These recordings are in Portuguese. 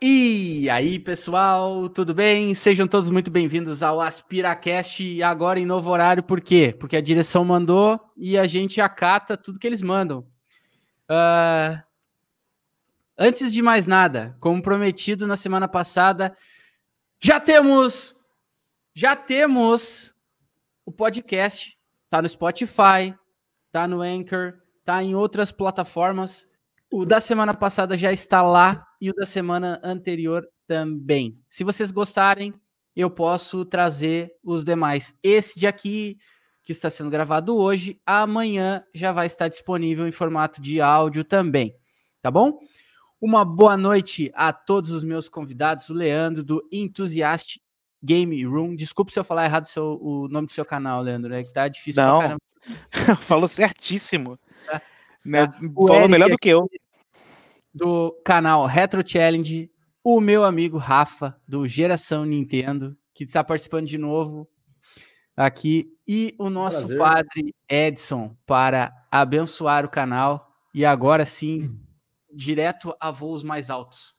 E aí, pessoal, tudo bem? Sejam todos muito bem-vindos ao AspiraCast, agora em novo horário, por quê? Porque a direção mandou e a gente acata tudo que eles mandam. Uh, antes de mais nada, como prometido na semana passada, já temos, já temos o podcast, tá no Spotify, tá no Anchor, tá em outras plataformas. O da semana passada já está lá e o da semana anterior também. Se vocês gostarem, eu posso trazer os demais. Esse de aqui, que está sendo gravado hoje, amanhã já vai estar disponível em formato de áudio também. Tá bom? Uma boa noite a todos os meus convidados, o Leandro do Enthusiast Game Room. Desculpe se eu falar errado seu, o nome do seu canal, Leandro, né? Que tá difícil Não, pra caramba. falou certíssimo. Né? Falou melhor do que eu. Do canal Retro Challenge, o meu amigo Rafa, do Geração Nintendo, que está participando de novo aqui, e o nosso Prazer. padre Edson, para abençoar o canal. E agora sim, direto a voos mais altos,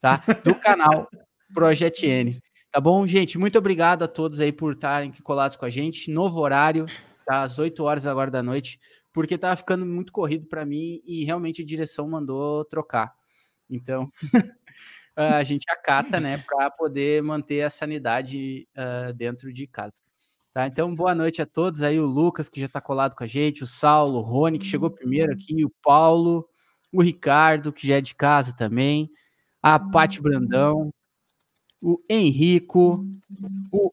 tá? Do canal Project N. Tá bom, gente? Muito obrigado a todos aí por estarem colados com a gente. Novo horário, tá? Às 8 horas agora da noite porque tava ficando muito corrido para mim e realmente a direção mandou trocar. Então, a gente acata, né, para poder manter a sanidade uh, dentro de casa. Tá? Então, boa noite a todos aí, o Lucas, que já está colado com a gente, o Saulo, o Rony, que chegou primeiro aqui, o Paulo, o Ricardo, que já é de casa também, a Pati Brandão, o Henrico, o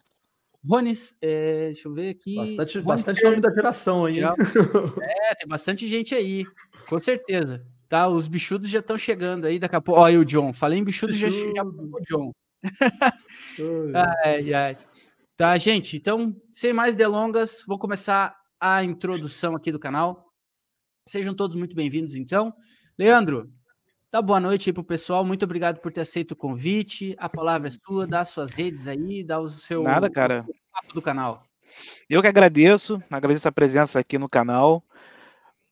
Rony, é, deixa eu ver aqui. Bastante, bastante nome da geração aí. É, tem bastante gente aí, com certeza. Tá, os bichudos já estão chegando aí daqui a pouco. Olha o John, falei em bichudo, já chegou o John. ai, ai. Tá, gente, então, sem mais delongas, vou começar a introdução aqui do canal. Sejam todos muito bem-vindos, então. Leandro, Dá boa noite aí pro pessoal. Muito obrigado por ter aceito o convite. A palavra é sua, dá suas redes aí, dá o seu Nada, cara. Do canal. Eu que agradeço, agradeço a presença aqui no canal.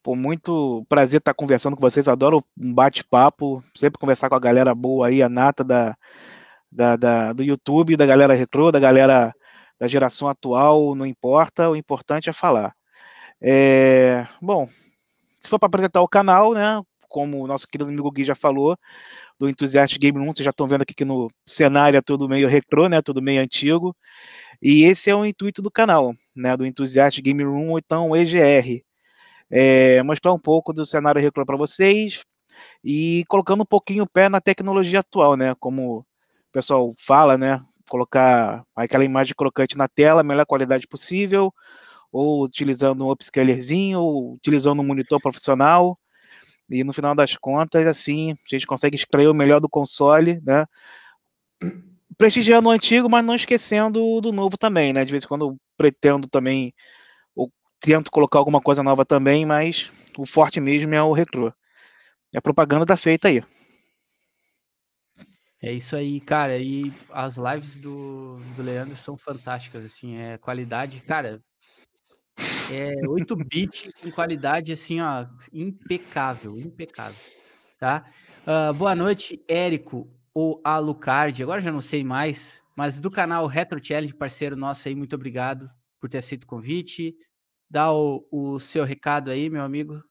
Por muito prazer estar conversando com vocês. Adoro um bate-papo, sempre conversar com a galera boa aí, a nata da, da, da, do YouTube, da galera retrô, da galera da geração atual, não importa, o importante é falar. É, bom, se for para apresentar o canal, né? como o nosso querido amigo Gui já falou, do Enthusiast Game Room, vocês já estão vendo aqui que no cenário é tudo meio retrô, né, tudo meio antigo, e esse é o intuito do canal, né, do Enthusiast Game Room, ou então EGR, é, mostrar um pouco do cenário retrô para vocês, e colocando um pouquinho o pé na tecnologia atual, né, como o pessoal fala, né, colocar aquela imagem crocante na tela, melhor qualidade possível, ou utilizando um upscalerzinho, ou utilizando um monitor profissional, e no final das contas, assim, a gente consegue extrair o melhor do console, né? Prestigiando o antigo, mas não esquecendo do novo também, né? De vez em quando pretendo também, ou tento colocar alguma coisa nova também, mas o forte mesmo é o retrô. A propaganda tá feita aí. É isso aí, cara. E as lives do, do Leandro são fantásticas, assim, é qualidade, cara. É 8 bits com qualidade assim, ó, impecável, impecável, tá? Uh, boa noite, Érico ou Alucard, agora já não sei mais, mas do canal Retro Challenge, parceiro nosso aí, muito obrigado por ter aceito o convite. Dá o, o seu recado aí, meu amigo.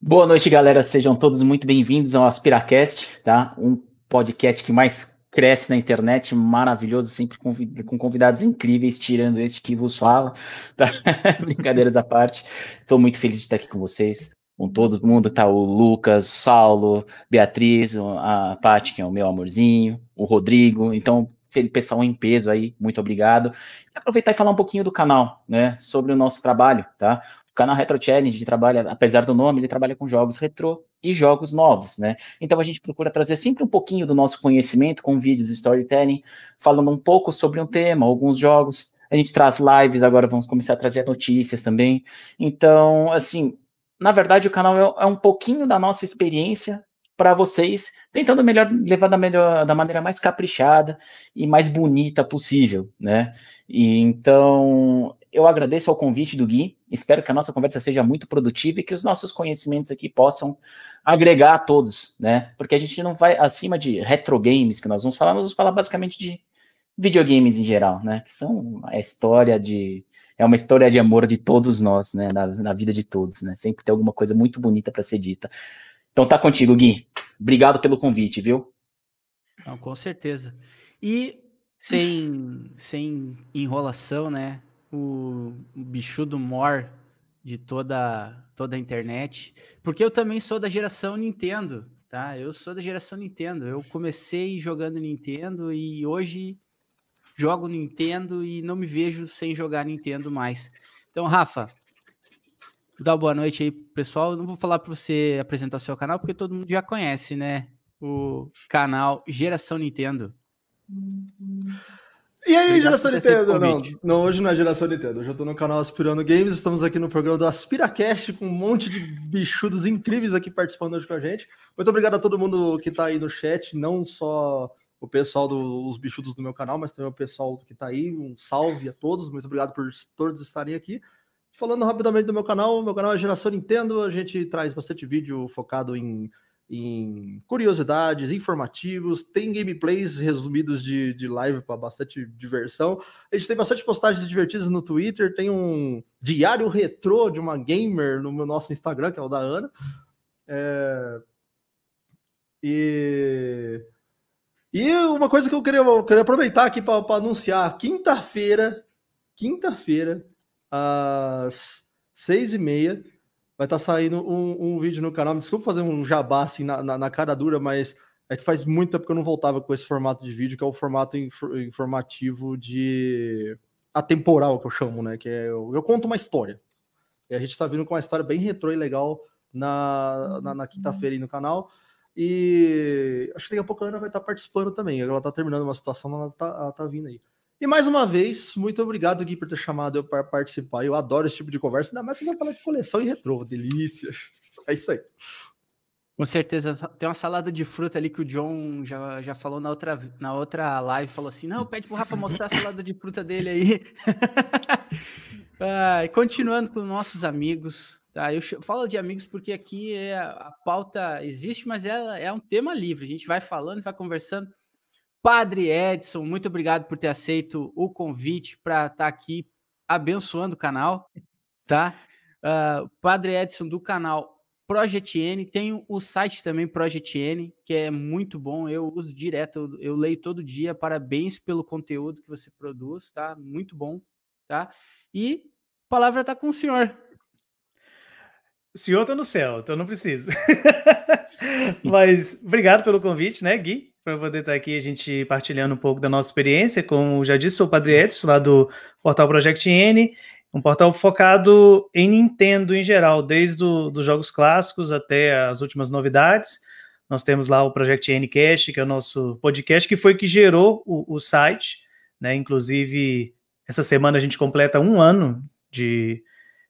Boa noite, galera. Sejam todos muito bem-vindos ao Aspiracast, tá? Um podcast que mais cresce na internet, maravilhoso, sempre com convidados incríveis, tirando este que vos fala. Tá? Brincadeiras à parte. Estou muito feliz de estar aqui com vocês, com todo mundo. Tá o Lucas, Saulo, Beatriz, a Paty, que é o meu amorzinho, o Rodrigo. Então, pessoal em peso aí, muito obrigado. Aproveitar e falar um pouquinho do canal, né, sobre o nosso trabalho, tá? O canal Retro Challenge trabalha, apesar do nome, ele trabalha com jogos retrô e jogos novos, né? Então a gente procura trazer sempre um pouquinho do nosso conhecimento com vídeos de storytelling, falando um pouco sobre um tema, alguns jogos. A gente traz lives, agora vamos começar a trazer notícias também. Então, assim, na verdade o canal é, é um pouquinho da nossa experiência para vocês, tentando melhor levar da, melhor, da maneira mais caprichada e mais bonita possível, né? E então eu agradeço ao convite do Gui, espero que a nossa conversa seja muito produtiva e que os nossos conhecimentos aqui possam agregar a todos, né? Porque a gente não vai acima de retro games que nós vamos falar, nós vamos falar basicamente de videogames em geral, né? Que são a história de é uma história de amor de todos nós, né? Na, na vida de todos, né? Sempre tem alguma coisa muito bonita para ser dita. Então tá contigo, Gui. Obrigado pelo convite, viu? Não, com certeza. E sem, sem enrolação, né? O, o bicho do Mor de toda, toda a internet. Porque eu também sou da geração Nintendo, tá? Eu sou da geração Nintendo. Eu comecei jogando Nintendo e hoje jogo Nintendo e não me vejo sem jogar Nintendo mais. Então, Rafa, dá boa noite aí, pessoal. Eu não vou falar para você apresentar o seu canal, porque todo mundo já conhece, né? O canal Geração Nintendo. E aí, Obrigado geração Nintendo? Não, não, hoje não é geração Nintendo. Hoje eu tô no canal Aspirando Games. Estamos aqui no programa do AspiraCast com um monte de bichudos incríveis aqui participando hoje com a gente. Muito obrigado a todo mundo que tá aí no chat, não só o pessoal dos do, bichudos do meu canal, mas também o pessoal que está aí. Um salve a todos, muito obrigado por todos estarem aqui. Falando rapidamente do meu canal, meu canal é Geração Nintendo, a gente traz bastante vídeo focado em, em curiosidades, informativos, tem gameplays resumidos de, de live para bastante diversão. A gente tem bastante postagens divertidas no Twitter, tem um diário retrô de uma gamer no nosso Instagram, que é o da Ana. É... E e uma coisa que eu queria, eu queria aproveitar aqui para anunciar: quinta-feira, quinta-feira, às seis e meia, vai estar tá saindo um, um, vídeo no canal. Desculpa fazer um jabá assim na, na, na, cara dura, mas é que faz muito tempo que eu não voltava com esse formato de vídeo, que é o formato informativo de atemporal, que eu chamo, né? Que é eu, eu conto uma história. E a gente está vindo com uma história bem retrô e legal na, na, na quinta-feira aí no canal. E acho que daqui a pouco a Ana vai estar participando também. Ela está terminando uma situação, ela está tá vindo aí. E mais uma vez, muito obrigado, Gui, por ter chamado eu para participar. Eu adoro esse tipo de conversa, ainda mais que vai falar de coleção e retrô. Delícia. É isso aí. Com certeza. Tem uma salada de fruta ali que o John já, já falou na outra, na outra live. Falou assim: não, pede pro Rafa mostrar a salada de fruta dele aí. ah, e continuando com nossos amigos, Tá, eu falo de amigos porque aqui é, a pauta existe, mas é, é um tema livre. A gente vai falando, vai conversando. Padre Edson, muito obrigado por ter aceito o convite para estar tá aqui abençoando o canal, tá? Uh, Padre Edson do canal Project N, tem o site também Project N, que é muito bom, eu uso direto, eu, eu leio todo dia. Parabéns pelo conteúdo que você produz, tá? Muito bom, tá? E a palavra está com o senhor. O senhor tá no céu, então não precisa. Mas obrigado pelo convite, né, Gui? Para poder estar aqui a gente partilhando um pouco da nossa experiência. Como já disse, sou o Padre Edson, lá do portal Project N, um portal focado em Nintendo em geral, desde os jogos clássicos até as últimas novidades. Nós temos lá o Project N Cast, que é o nosso podcast, que foi que gerou o, o site. Né? Inclusive, essa semana a gente completa um ano de,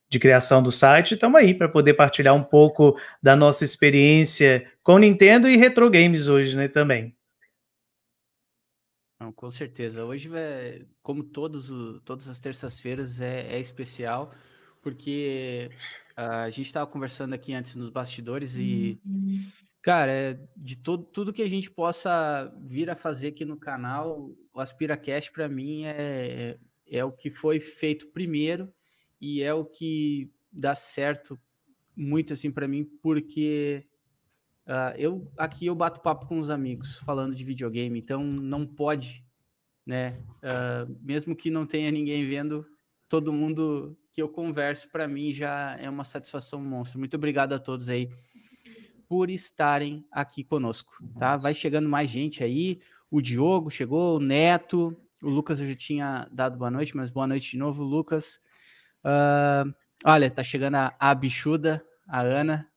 de criação do site. Estamos aí para poder partilhar um pouco da nossa experiência com Nintendo e retro games hoje, né, também. Não, com certeza. Hoje, é, como todos o, todas as terças-feiras, é, é, especial, porque a gente estava conversando aqui antes nos bastidores e, cara, é, de todo, tudo que a gente possa vir a fazer aqui no canal, o AspiraCast, para mim, é, é, é o que foi feito primeiro e é o que dá certo muito assim para mim, porque uh, eu aqui eu bato papo com os amigos falando de videogame, então não pode, né? Uh, mesmo que não tenha ninguém vendo, todo mundo que eu converso para mim já é uma satisfação monstro. Muito obrigado a todos aí por estarem aqui conosco, tá? Vai chegando mais gente aí. O Diogo chegou, o Neto, o Lucas eu já tinha dado boa noite, mas boa noite de novo, Lucas. Uh, olha, tá chegando a, a bichuda, a Ana.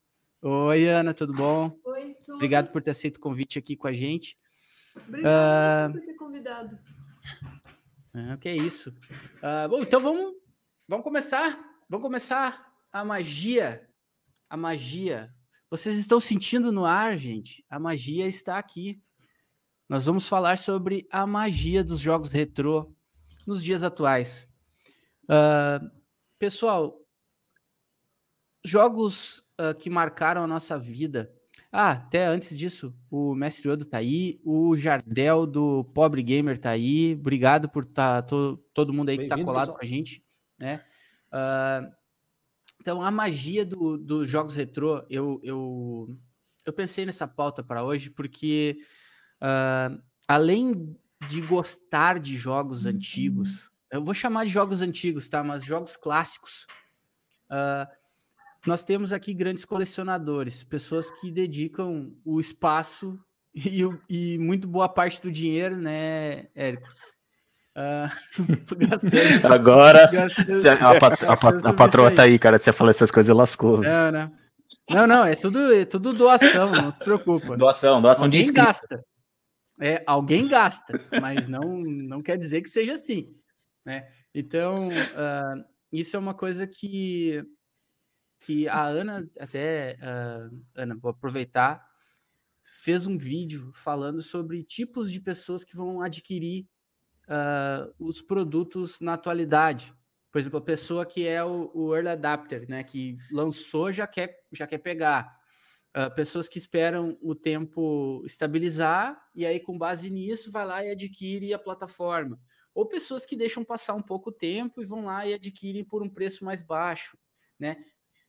Oi, Ana, tudo bom? Tudo. Obrigado por ter aceito o convite aqui com a gente. Obrigado uh, por ter convidado. Uh, que é isso. Uh, bom, então vamos, vamos começar. Vamos começar a magia. A magia. Vocês estão sentindo no ar, gente? A magia está aqui. Nós vamos falar sobre a magia dos jogos retrô nos dias atuais. Uh, Pessoal, jogos uh, que marcaram a nossa vida. Ah, até antes disso, o Mestre Odo tá aí, o Jardel do Pobre Gamer tá aí. Obrigado por tá, to, todo mundo aí que tá colado pessoal. com a gente, né? Uh, então, a magia dos do jogos retrô, eu, eu, eu pensei nessa pauta para hoje porque, uh, além de gostar de jogos antigos, eu vou chamar de jogos antigos, tá? Mas jogos clássicos. Uh, nós temos aqui grandes colecionadores, pessoas que dedicam o espaço e, e muito boa parte do dinheiro, né, Érico? Uh, Agora, a, pat a, pat a, patroa tá aí, cara. Se você falar essas coisas, lascou. Não, não. Não, não, é tudo, é tudo doação, não se preocupa. Doação, doação alguém de gasta. É, alguém gasta, mas não, não quer dizer que seja assim. Né? Então, uh, isso é uma coisa que que a Ana, até, uh, Ana, vou aproveitar, fez um vídeo falando sobre tipos de pessoas que vão adquirir uh, os produtos na atualidade. Por exemplo, a pessoa que é o, o early adapter, né, que lançou já quer, já quer pegar. Uh, pessoas que esperam o tempo estabilizar e aí, com base nisso, vai lá e adquire a plataforma. Ou pessoas que deixam passar um pouco tempo e vão lá e adquirem por um preço mais baixo. Né?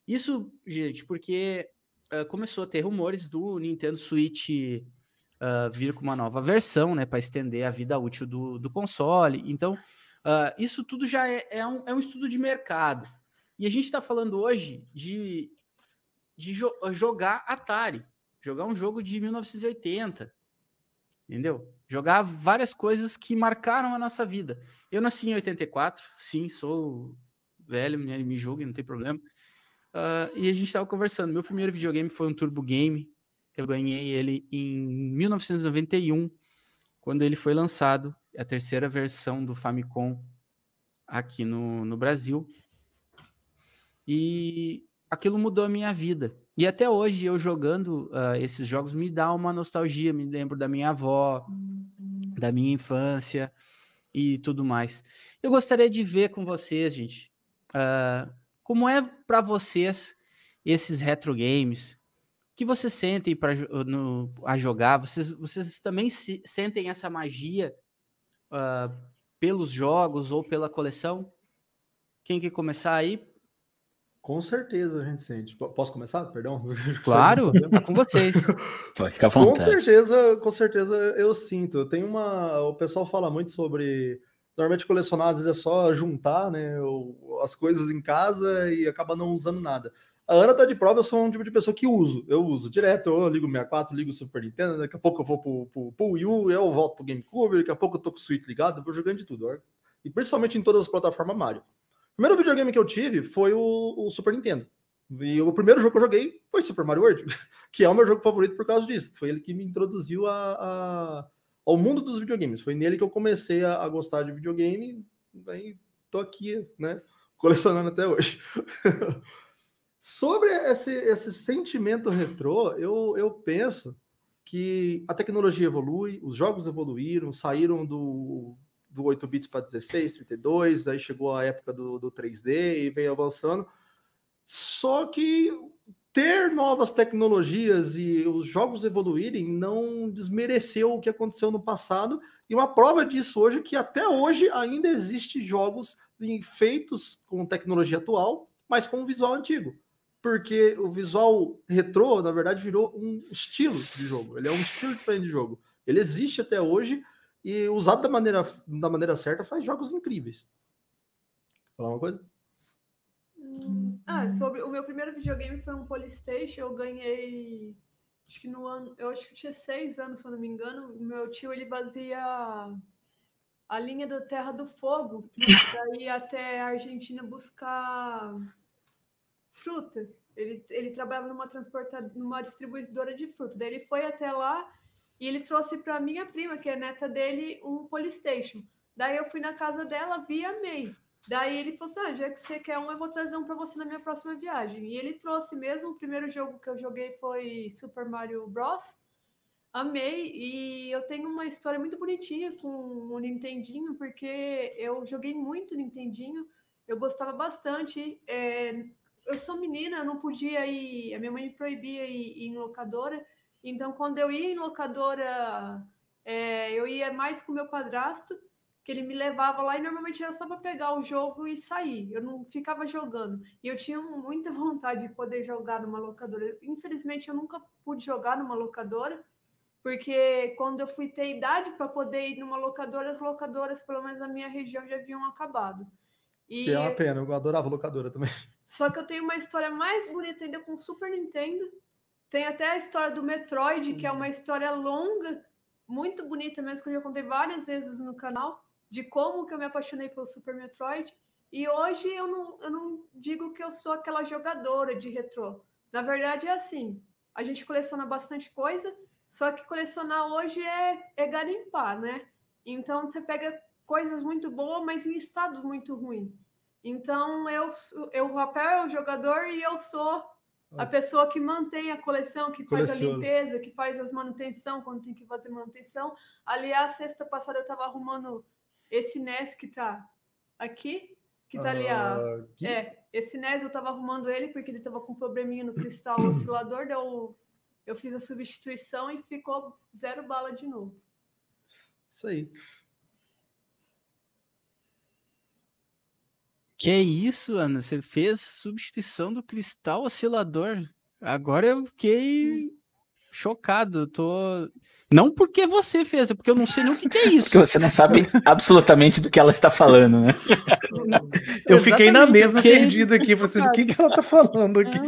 Isso, gente, porque uh, começou a ter rumores do Nintendo Switch uh, vir com uma nova versão, né, para estender a vida útil do, do console. Então, uh, isso tudo já é, é, um, é um estudo de mercado. E a gente está falando hoje de, de jo jogar Atari, jogar um jogo de 1980, entendeu? Jogar várias coisas que marcaram a nossa vida. Eu nasci em 84, sim, sou velho, me, me julgue, não tem problema. Uh, e a gente estava conversando. Meu primeiro videogame foi um Turbo Game. Eu ganhei ele em 1991, quando ele foi lançado, a terceira versão do Famicom aqui no, no Brasil. E aquilo mudou a minha vida. E até hoje, eu jogando uh, esses jogos me dá uma nostalgia. Me lembro da minha avó, da minha infância e tudo mais. Eu gostaria de ver com vocês, gente, uh, como é para vocês esses retro games? O que vocês sentem para a jogar? Vocês, vocês também se, sentem essa magia uh, pelos jogos ou pela coleção? Quem quer começar aí? Com certeza a gente sente. Posso começar? Perdão. Claro, tá com vocês. Fica à vontade. Com certeza, com certeza eu sinto. Tem uma, o pessoal fala muito sobre Normalmente colecionar às vezes é só juntar, né, as coisas em casa e acaba não usando nada. A Ana tá de prova, eu sou um tipo de pessoa que uso. Eu uso direto, eu ligo o 64, ligo Super Nintendo, daqui a pouco eu vou pro, pro, pro Wii U, eu volto pro GameCube, daqui a pouco eu tô com o Switch ligado, eu vou jogando de tudo. E principalmente em todas as plataformas Mario. O primeiro videogame que eu tive foi o, o Super Nintendo. E o primeiro jogo que eu joguei foi Super Mario World, que é o meu jogo favorito por causa disso. Foi ele que me introduziu a, a ao mundo dos videogames. Foi nele que eu comecei a, a gostar de videogame, e tô aqui, né, colecionando até hoje. Sobre esse, esse sentimento retrô, eu, eu penso que a tecnologia evolui, os jogos evoluíram, saíram do, do 8 bits para 16, 32, aí chegou a época do, do 3D e veio avançando. Só que ter novas tecnologias e os jogos evoluírem não desmereceu o que aconteceu no passado. E uma prova disso hoje é que até hoje ainda existe jogos feitos com tecnologia atual, mas com um visual antigo. Porque o visual retrô, na verdade, virou um estilo de jogo. Ele é um estilo de jogo. Ele existe até hoje e usado da maneira, da maneira certa faz jogos incríveis. Falar uma coisa? Ah, sobre o meu primeiro videogame foi um Polystation, eu ganhei acho que no ano, eu acho que tinha seis anos, se eu não me engano, meu tio ele fazia a linha da Terra do Fogo para ir até a Argentina buscar fruta. Ele, ele trabalhava numa transportadora, numa distribuidora de fruta. Daí ele foi até lá e ele trouxe para minha prima, que é neta dele, um Polystation. Daí eu fui na casa dela, vi e amei. Daí ele falou assim: ah, já que você quer um, eu vou trazer um para você na minha próxima viagem. E ele trouxe mesmo. O primeiro jogo que eu joguei foi Super Mario Bros. Amei. E eu tenho uma história muito bonitinha com o Nintendinho, porque eu joguei muito Nintendinho. Eu gostava bastante. É, eu sou menina, eu não podia ir, a minha mãe me proibia ir, ir em locadora, então quando eu ia em locadora, é, eu ia mais com meu padrasto, que ele me levava lá e normalmente era só para pegar o jogo e sair. Eu não ficava jogando. E eu tinha muita vontade de poder jogar numa locadora. Infelizmente, eu nunca pude jogar numa locadora, porque quando eu fui ter idade para poder ir numa locadora, as locadoras, pelo menos na minha região, já haviam acabado. E... Que é uma pena, eu adorava locadora também. Só que eu tenho uma história mais bonita ainda com o Super Nintendo. Tem até a história do Metroid, que é uma história longa, muito bonita mesmo, que eu já contei várias vezes no canal, de como que eu me apaixonei pelo Super Metroid. E hoje eu não, eu não digo que eu sou aquela jogadora de retrô. Na verdade, é assim: a gente coleciona bastante coisa, só que colecionar hoje é, é garimpar, né? Então você pega coisas muito boas, mas em estados muito ruins. Então eu, eu, o Rafael é o jogador e eu sou a pessoa que mantém a coleção, que faz a limpeza, que faz as manutenção quando tem que fazer manutenção. Aliás, sexta passada eu estava arrumando esse NES que está aqui, que está ali a, ah, que... é, esse NES eu estava arrumando ele porque ele estava com um probleminha no cristal oscilador, eu, eu fiz a substituição e ficou zero bala de novo. Isso aí. Que isso, Ana? Você fez substituição do cristal oscilador. Agora eu fiquei chocado. Tô. Não porque você fez, é porque eu não sei nem o que, que é isso. Porque você não sabe absolutamente do que ela está falando, né? eu fiquei na mesma fiquei... perdida aqui, você do que, que ela está falando aqui.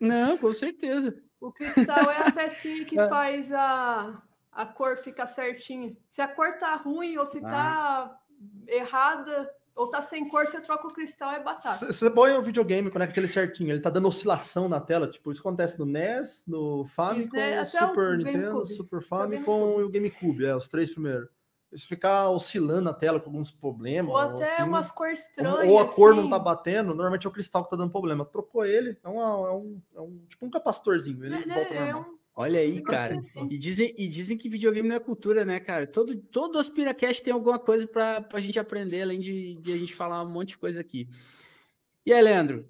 Não, com certeza. O cristal é a pecinha que é. faz a, a cor ficar certinha. Se a cor tá ruim ou se ah. tá errada, ou tá sem cor, você troca o cristal, é batata. Você põe o videogame, conecta ele certinho, ele tá dando oscilação na tela, tipo, isso acontece no NES, no Famicom, né? Super Nintendo, Super Famicom e o GameCube, é, os três primeiros. Isso ficar oscilando na tela com alguns problemas. Ou até assim, umas cores estranhas. Ou a cor assim. não tá batendo, normalmente é o cristal que tá dando problema. Trocou ele, é, uma, é, um, é um, tipo um capacitorzinho, ele é, volta é, um, Olha aí, cara. Assim. E dizem, e dizem que videogame não é cultura, né, cara? Todo, todo Aspiracast tem alguma coisa para a gente aprender, além de, de, a gente falar um monte de coisa aqui. E aí, Leandro?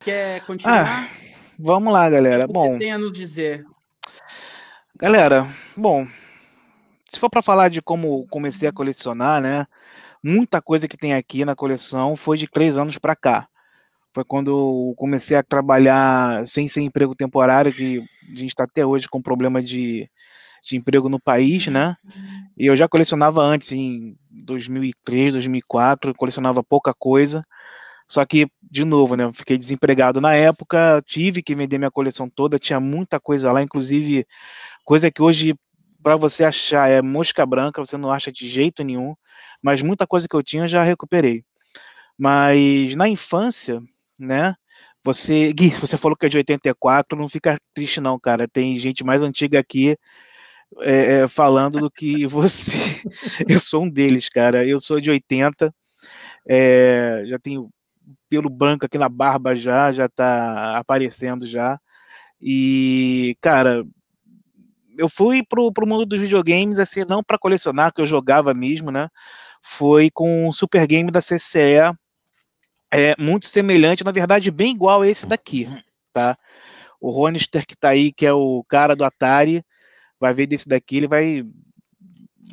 Quer continuar? Ah, vamos lá, galera. O bom, tem a nos dizer? Galera, bom, se for para falar de como comecei a colecionar, né? Muita coisa que tem aqui na coleção foi de três anos para cá. Foi quando eu comecei a trabalhar sem ser emprego temporário, que a gente está até hoje com problema de, de emprego no país, né? E eu já colecionava antes, em 2003, 2004, colecionava pouca coisa. Só que, de novo, né? Fiquei desempregado na época, tive que vender minha coleção toda, tinha muita coisa lá, inclusive coisa que hoje, para você achar, é mosca branca, você não acha de jeito nenhum, mas muita coisa que eu tinha eu já recuperei. Mas na infância, né? Você, Gui, você falou que é de 84, não fica triste não, cara. Tem gente mais antiga aqui é, falando do que você. eu sou um deles, cara. Eu sou de 80, é, já tenho pelo branco aqui na barba já, já tá aparecendo já. E, cara, eu fui pro, pro mundo dos videogames, assim, não para colecionar, que eu jogava mesmo, né? Foi com o Super Game da CCE, é muito semelhante, na verdade, bem igual a esse daqui, tá? O Ronister que tá aí, que é o cara do Atari, vai ver desse daqui, ele vai,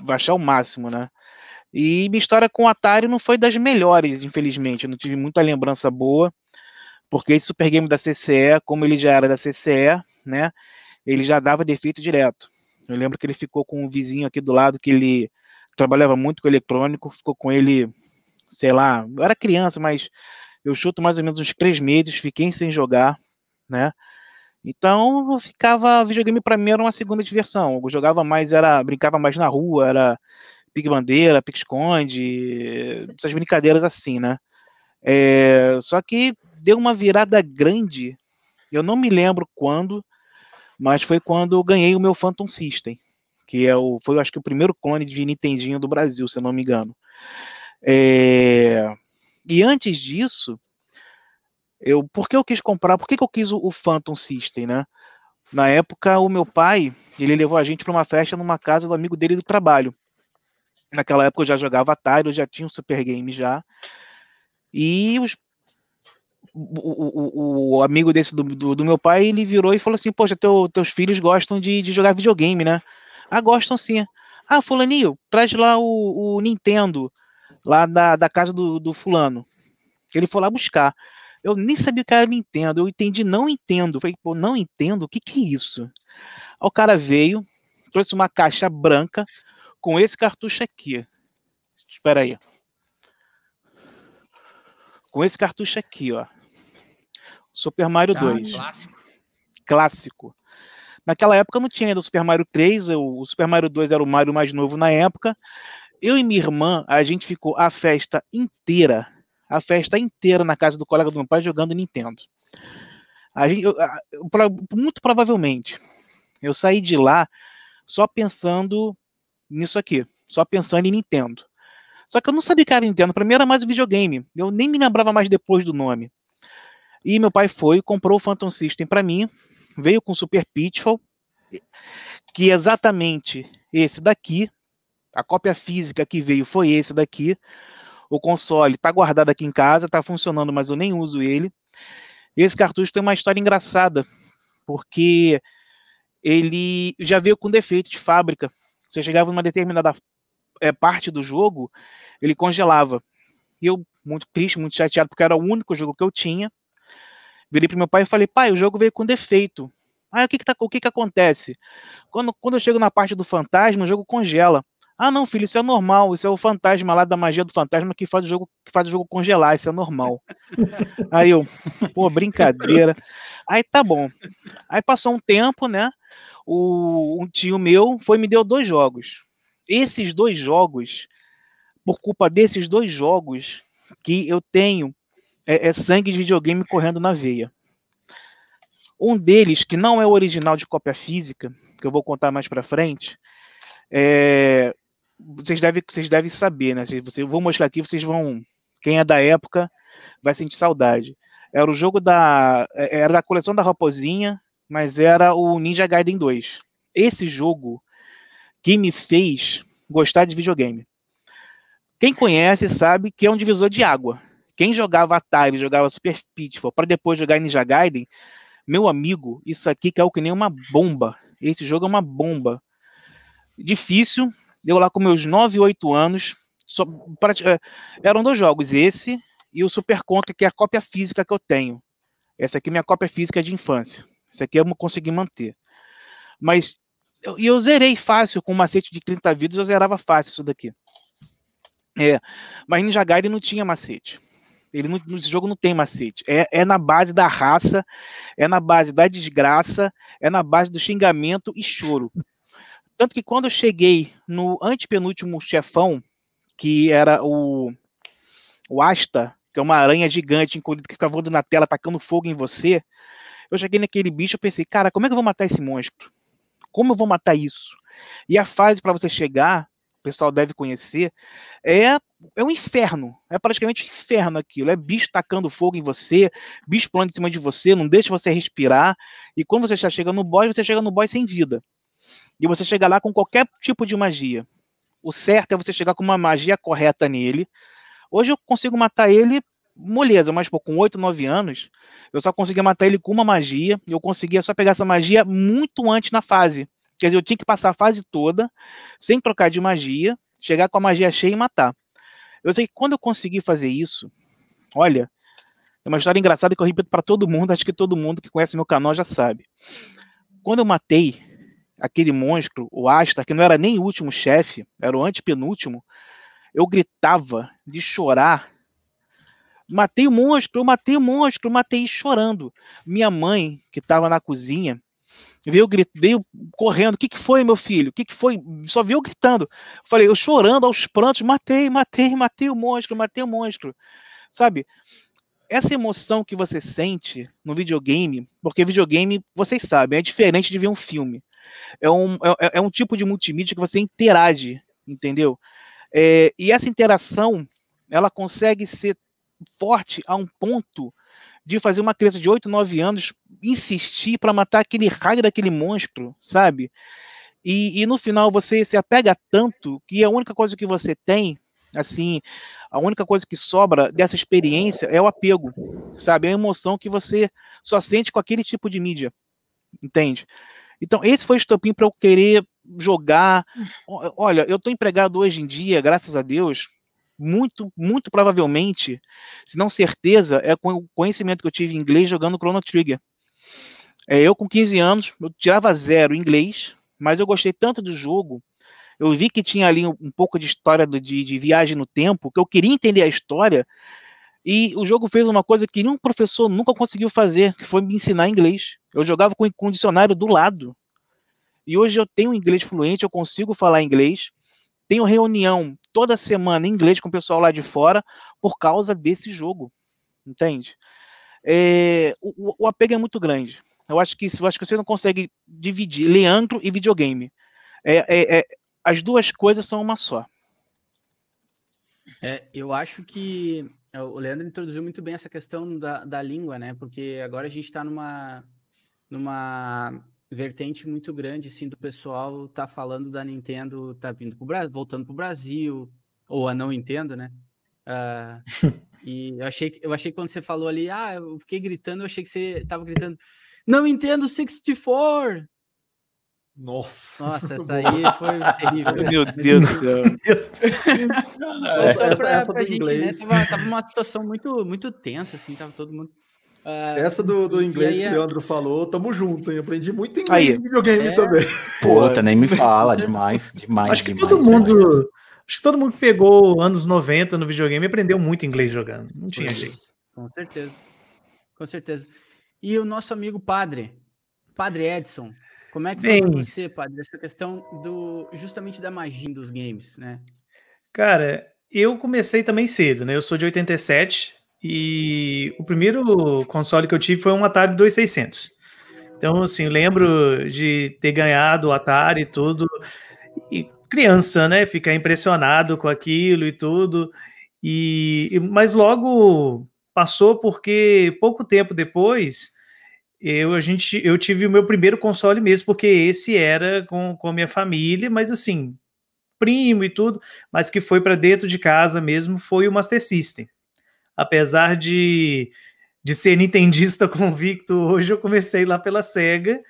vai achar o máximo, né? E minha história com o Atari não foi das melhores, infelizmente. Eu não tive muita lembrança boa, porque esse Super Game da CCE, como ele já era da CCE, né? Ele já dava defeito direto. Eu lembro que ele ficou com um vizinho aqui do lado que ele trabalhava muito com eletrônico, ficou com ele sei lá, eu era criança, mas eu chuto mais ou menos uns três meses, fiquei sem jogar, né? Então eu ficava, videogame para mim era uma segunda diversão. Eu jogava mais, era brincava mais na rua, era pique bandeira, pique esconde, essas brincadeiras assim, né? É, só que deu uma virada grande. Eu não me lembro quando, mas foi quando eu ganhei o meu Phantom System, que é o, foi acho que o primeiro clone de Nintendinho do Brasil, se eu não me engano. É, e antes disso, eu, por que eu quis comprar? Por que, que eu quis o, o, Phantom System, né? Na época, o meu pai, ele levou a gente para uma festa numa casa do amigo dele do trabalho. Naquela época eu já jogava Atari, eu já tinha um Super Game já. E os, o, o, o, amigo desse do, do, do, meu pai, ele virou e falou assim, poxa, teu, teus filhos gostam de, de jogar videogame, né? Ah, gostam sim. Ah, fulaninho, traz lá o, o Nintendo, lá da, da casa do, do fulano. Ele foi lá buscar. Eu nem sabia o que era Nintendo. Eu entendi, não entendo. Eu falei, pô, não entendo? O que, que é isso? Aí o cara veio, trouxe uma caixa branca com esse cartucho aqui. Espera aí. Com esse cartucho aqui, ó. Super Mario tá, 2. Clássico. Clássico. Naquela época não tinha ainda o Super Mario 3, o Super Mario 2 era o Mario mais novo na época. Eu e minha irmã, a gente ficou a festa inteira, a festa inteira na casa do colega do meu pai jogando Nintendo. A gente, eu, muito provavelmente, eu saí de lá só pensando nisso aqui, só pensando em Nintendo. Só que eu não sabia que era Nintendo, para mim era mais videogame. Eu nem me lembrava mais depois do nome. E meu pai foi, comprou o Phantom System para mim, veio com Super Pitfall, que é exatamente esse daqui. A cópia física que veio foi esse daqui. O console está guardado aqui em casa, está funcionando, mas eu nem uso ele. Esse cartucho tem uma história engraçada, porque ele já veio com defeito de fábrica. Você chegava numa determinada é, parte do jogo, ele congelava. E eu, muito triste, muito chateado, porque era o único jogo que eu tinha. Virei pro meu pai e falei, pai, o jogo veio com defeito. Ah, o que que, tá, o que que acontece? Quando, quando eu chego na parte do fantasma, o jogo congela. Ah, não, filho, isso é normal. Isso é o fantasma lá da magia do fantasma que faz o jogo, que faz o jogo congelar. Isso é normal. Aí eu, pô, brincadeira. Aí tá bom. Aí passou um tempo, né? O, um tio meu foi e me deu dois jogos. Esses dois jogos, por culpa desses dois jogos, que eu tenho é, é sangue de videogame correndo na veia. Um deles, que não é o original de cópia física, que eu vou contar mais para frente, é, vocês, devem, vocês devem saber, né? Você, eu vou mostrar aqui, vocês vão. Quem é da época vai sentir saudade. Era o jogo da. É, era da coleção da Raposinha, mas era o Ninja Gaiden 2. Esse jogo que me fez gostar de videogame. Quem conhece sabe que é um divisor de água. Quem jogava Atari, jogava Super Pitfall, para depois jogar Ninja Gaiden, meu amigo, isso aqui caiu que nem uma bomba. Esse jogo é uma bomba. Difícil, deu lá com meus 9, 8 anos. Só, pra, é, eram dois jogos, esse e o Super Contra, que é a cópia física que eu tenho. Essa aqui é minha cópia física de infância. Essa aqui eu consegui manter. Mas eu, eu zerei fácil com um macete de 30 vidas, eu zerava fácil isso daqui. É, mas Ninja Gaiden não tinha macete. Ele não, nesse jogo não tem macete. É, é na base da raça, é na base da desgraça, é na base do xingamento e choro. Tanto que quando eu cheguei no antepenúltimo chefão, que era o, o Asta, que é uma aranha gigante encolhida que fica voando na tela, atacando fogo em você, eu cheguei naquele bicho e pensei, cara, como é que eu vou matar esse monstro? Como eu vou matar isso? E a fase para você chegar pessoal deve conhecer, é, é um inferno. É praticamente um inferno aquilo. É bicho tacando fogo em você, bicho pulando em cima de você, não deixa você respirar. E quando você já chega no boss, você chega no boss sem vida. E você chega lá com qualquer tipo de magia. O certo é você chegar com uma magia correta nele. Hoje eu consigo matar ele moleza, mas pô, com 8, 9 anos, eu só conseguia matar ele com uma magia. Eu conseguia só pegar essa magia muito antes na fase. Quer dizer, eu tinha que passar a fase toda, sem trocar de magia, chegar com a magia cheia e matar. Eu sei que quando eu consegui fazer isso, olha, é uma história engraçada que eu repito para todo mundo, acho que todo mundo que conhece meu canal já sabe. Quando eu matei aquele monstro, o Asta, que não era nem o último chefe, era o antepenúltimo, eu gritava de chorar. Matei o monstro, matei o monstro, matei chorando. Minha mãe, que estava na cozinha, veio, veio correndo, o que, que foi, meu filho? O que, que foi? Só veio gritando. Falei, eu chorando aos prantos, matei, matei, matei o monstro, matei o monstro. Sabe? Essa emoção que você sente no videogame, porque videogame, vocês sabem, é diferente de ver um filme. É um, é, é um tipo de multimídia que você interage, entendeu? É, e essa interação, ela consegue ser forte a um ponto de fazer uma criança de 8, 9 anos insistir para matar aquele raio daquele monstro, sabe? E, e, no final você se apega tanto que a única coisa que você tem, assim, a única coisa que sobra dessa experiência é o apego, sabe? É a emoção que você só sente com aquele tipo de mídia, entende? Então, esse foi o estopim para eu querer jogar. Olha, eu estou empregado hoje em dia, graças a Deus, muito, muito provavelmente, se não certeza, é com o conhecimento que eu tive em inglês jogando Chrono Trigger. É, eu, com 15 anos, eu tirava zero em inglês, mas eu gostei tanto do jogo. Eu vi que tinha ali um, um pouco de história de, de viagem no tempo, que eu queria entender a história. E o jogo fez uma coisa que nenhum professor nunca conseguiu fazer, que foi me ensinar inglês. Eu jogava com, o dicionário do lado. E hoje eu tenho inglês fluente, eu consigo falar inglês. Tenho reunião toda semana em inglês com o pessoal lá de fora por causa desse jogo. Entende? É, o, o, apego é muito grande. Eu acho que, eu acho que você não consegue dividir Leandro e videogame. É, é, é, as duas coisas são uma só. É, eu acho que o Leandro introduziu muito bem essa questão da, da língua, né? Porque agora a gente está numa, numa vertente muito grande, assim, do pessoal tá falando da Nintendo, tá vindo pro Brasil, voltando pro Brasil, ou a não Nintendo, né? Uh, e eu achei, eu achei que quando você falou ali, ah, eu fiquei gritando, eu achei que você tava gritando, não Nintendo 64! Nossa. Nossa, essa aí foi terrível. Meu Deus do céu. Só pra, pra gente, né? Tava, tava uma situação muito, muito tensa, assim, tava todo mundo Uh, Essa do, do inglês aí, que o Leandro falou, tamo junto, hein? Aprendi muito inglês aí, videogame é... também. Puta, nem me fala, demais, demais. Acho que demais, todo mundo. Demais. Acho que todo mundo que pegou anos 90 no videogame aprendeu muito inglês jogando. Não tinha jeito. Com certeza. Com certeza. E o nosso amigo padre, Padre Edson, como é que foi Bem, você, padre, essa questão do justamente da magia dos games, né? Cara, eu comecei também cedo, né? Eu sou de 87, e o primeiro console que eu tive foi um Atari 2600. Então, assim, lembro de ter ganhado o Atari e tudo. E criança, né? Ficar impressionado com aquilo e tudo. E, mas logo passou porque pouco tempo depois eu a gente eu tive o meu primeiro console mesmo porque esse era com, com a minha família mas assim primo e tudo mas que foi para dentro de casa mesmo foi o Master System apesar de, de ser nintendista convicto, hoje eu comecei lá pela SEGA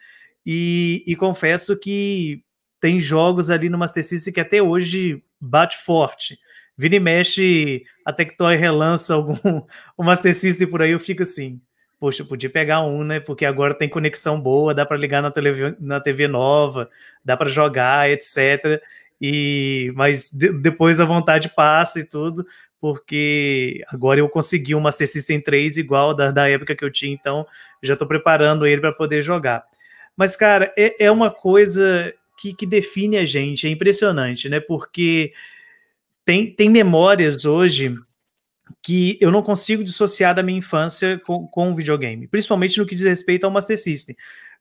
e, e confesso que tem jogos ali no Master System que até hoje bate forte. Vira e mexe, a Tectoy relança algum o Master System por aí, eu fico assim, poxa, eu podia pegar um, né? Porque agora tem conexão boa, dá para ligar na, TV, na TV nova, dá para jogar, etc. E mas de, depois a vontade passa e tudo porque agora eu consegui um Master System 3 igual da, da época que eu tinha, então já estou preparando ele para poder jogar. Mas, cara, é, é uma coisa que, que, define a gente, é impressionante, né? Porque tem, tem memórias hoje que eu não consigo dissociar da minha infância com, o videogame, principalmente no que diz respeito ao Master System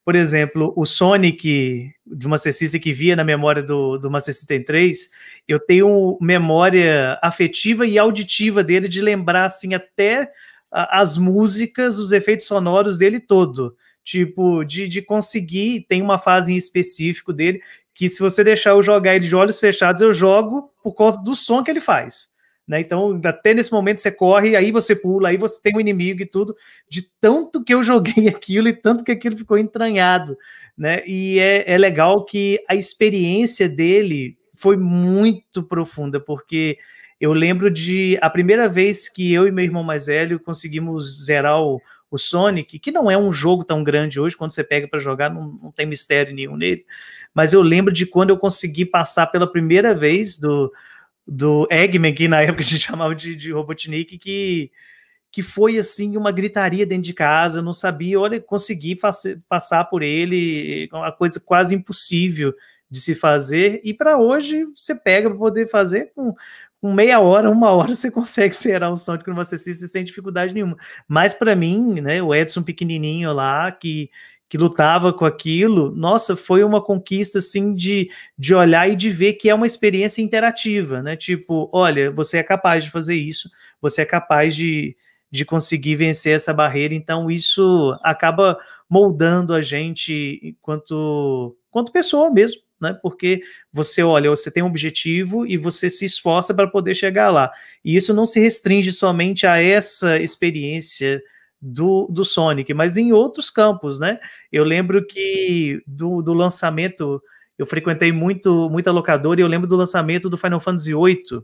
por exemplo, o Sonic do Master System que via na memória do, do Master System 3, eu tenho memória afetiva e auditiva dele de lembrar assim até as músicas, os efeitos sonoros dele todo. Tipo, de, de conseguir, tem uma fase em específico dele que se você deixar eu jogar ele de olhos fechados, eu jogo por causa do som que ele faz. Né? Então, até nesse momento você corre, aí você pula, aí você tem um inimigo e tudo, de tanto que eu joguei aquilo e tanto que aquilo ficou entranhado. Né? E é, é legal que a experiência dele foi muito profunda, porque eu lembro de a primeira vez que eu e meu irmão mais velho conseguimos zerar o, o Sonic, que não é um jogo tão grande hoje, quando você pega para jogar, não, não, tem mistério nenhum nele. Mas eu lembro de quando eu consegui passar pela primeira vez do, do Eggman, que na época a gente chamava de, de Robotnik, que, que foi assim uma gritaria dentro de casa, não sabia, olha, consegui passar por ele, uma coisa quase impossível de se fazer, e para hoje você pega para poder fazer com, com, meia hora, uma hora você consegue zerar o Sonic no Master System sem dificuldade nenhuma. Mas para mim, né, o Edson pequenininho lá, que que lutava com aquilo, nossa, foi uma conquista assim de, de olhar e de ver que é uma experiência interativa, né? Tipo, olha, você é capaz de fazer isso, você é capaz de, de conseguir vencer essa barreira, então isso acaba moldando a gente enquanto, enquanto pessoa mesmo, né? Porque você olha, você tem um objetivo e você se esforça para poder chegar lá. E isso não se restringe somente a essa experiência do, do Sonic, mas em outros campos, né? Eu lembro que do, do lançamento, eu frequentei muito muita locadora e eu lembro do lançamento do Final Fantasy VIII,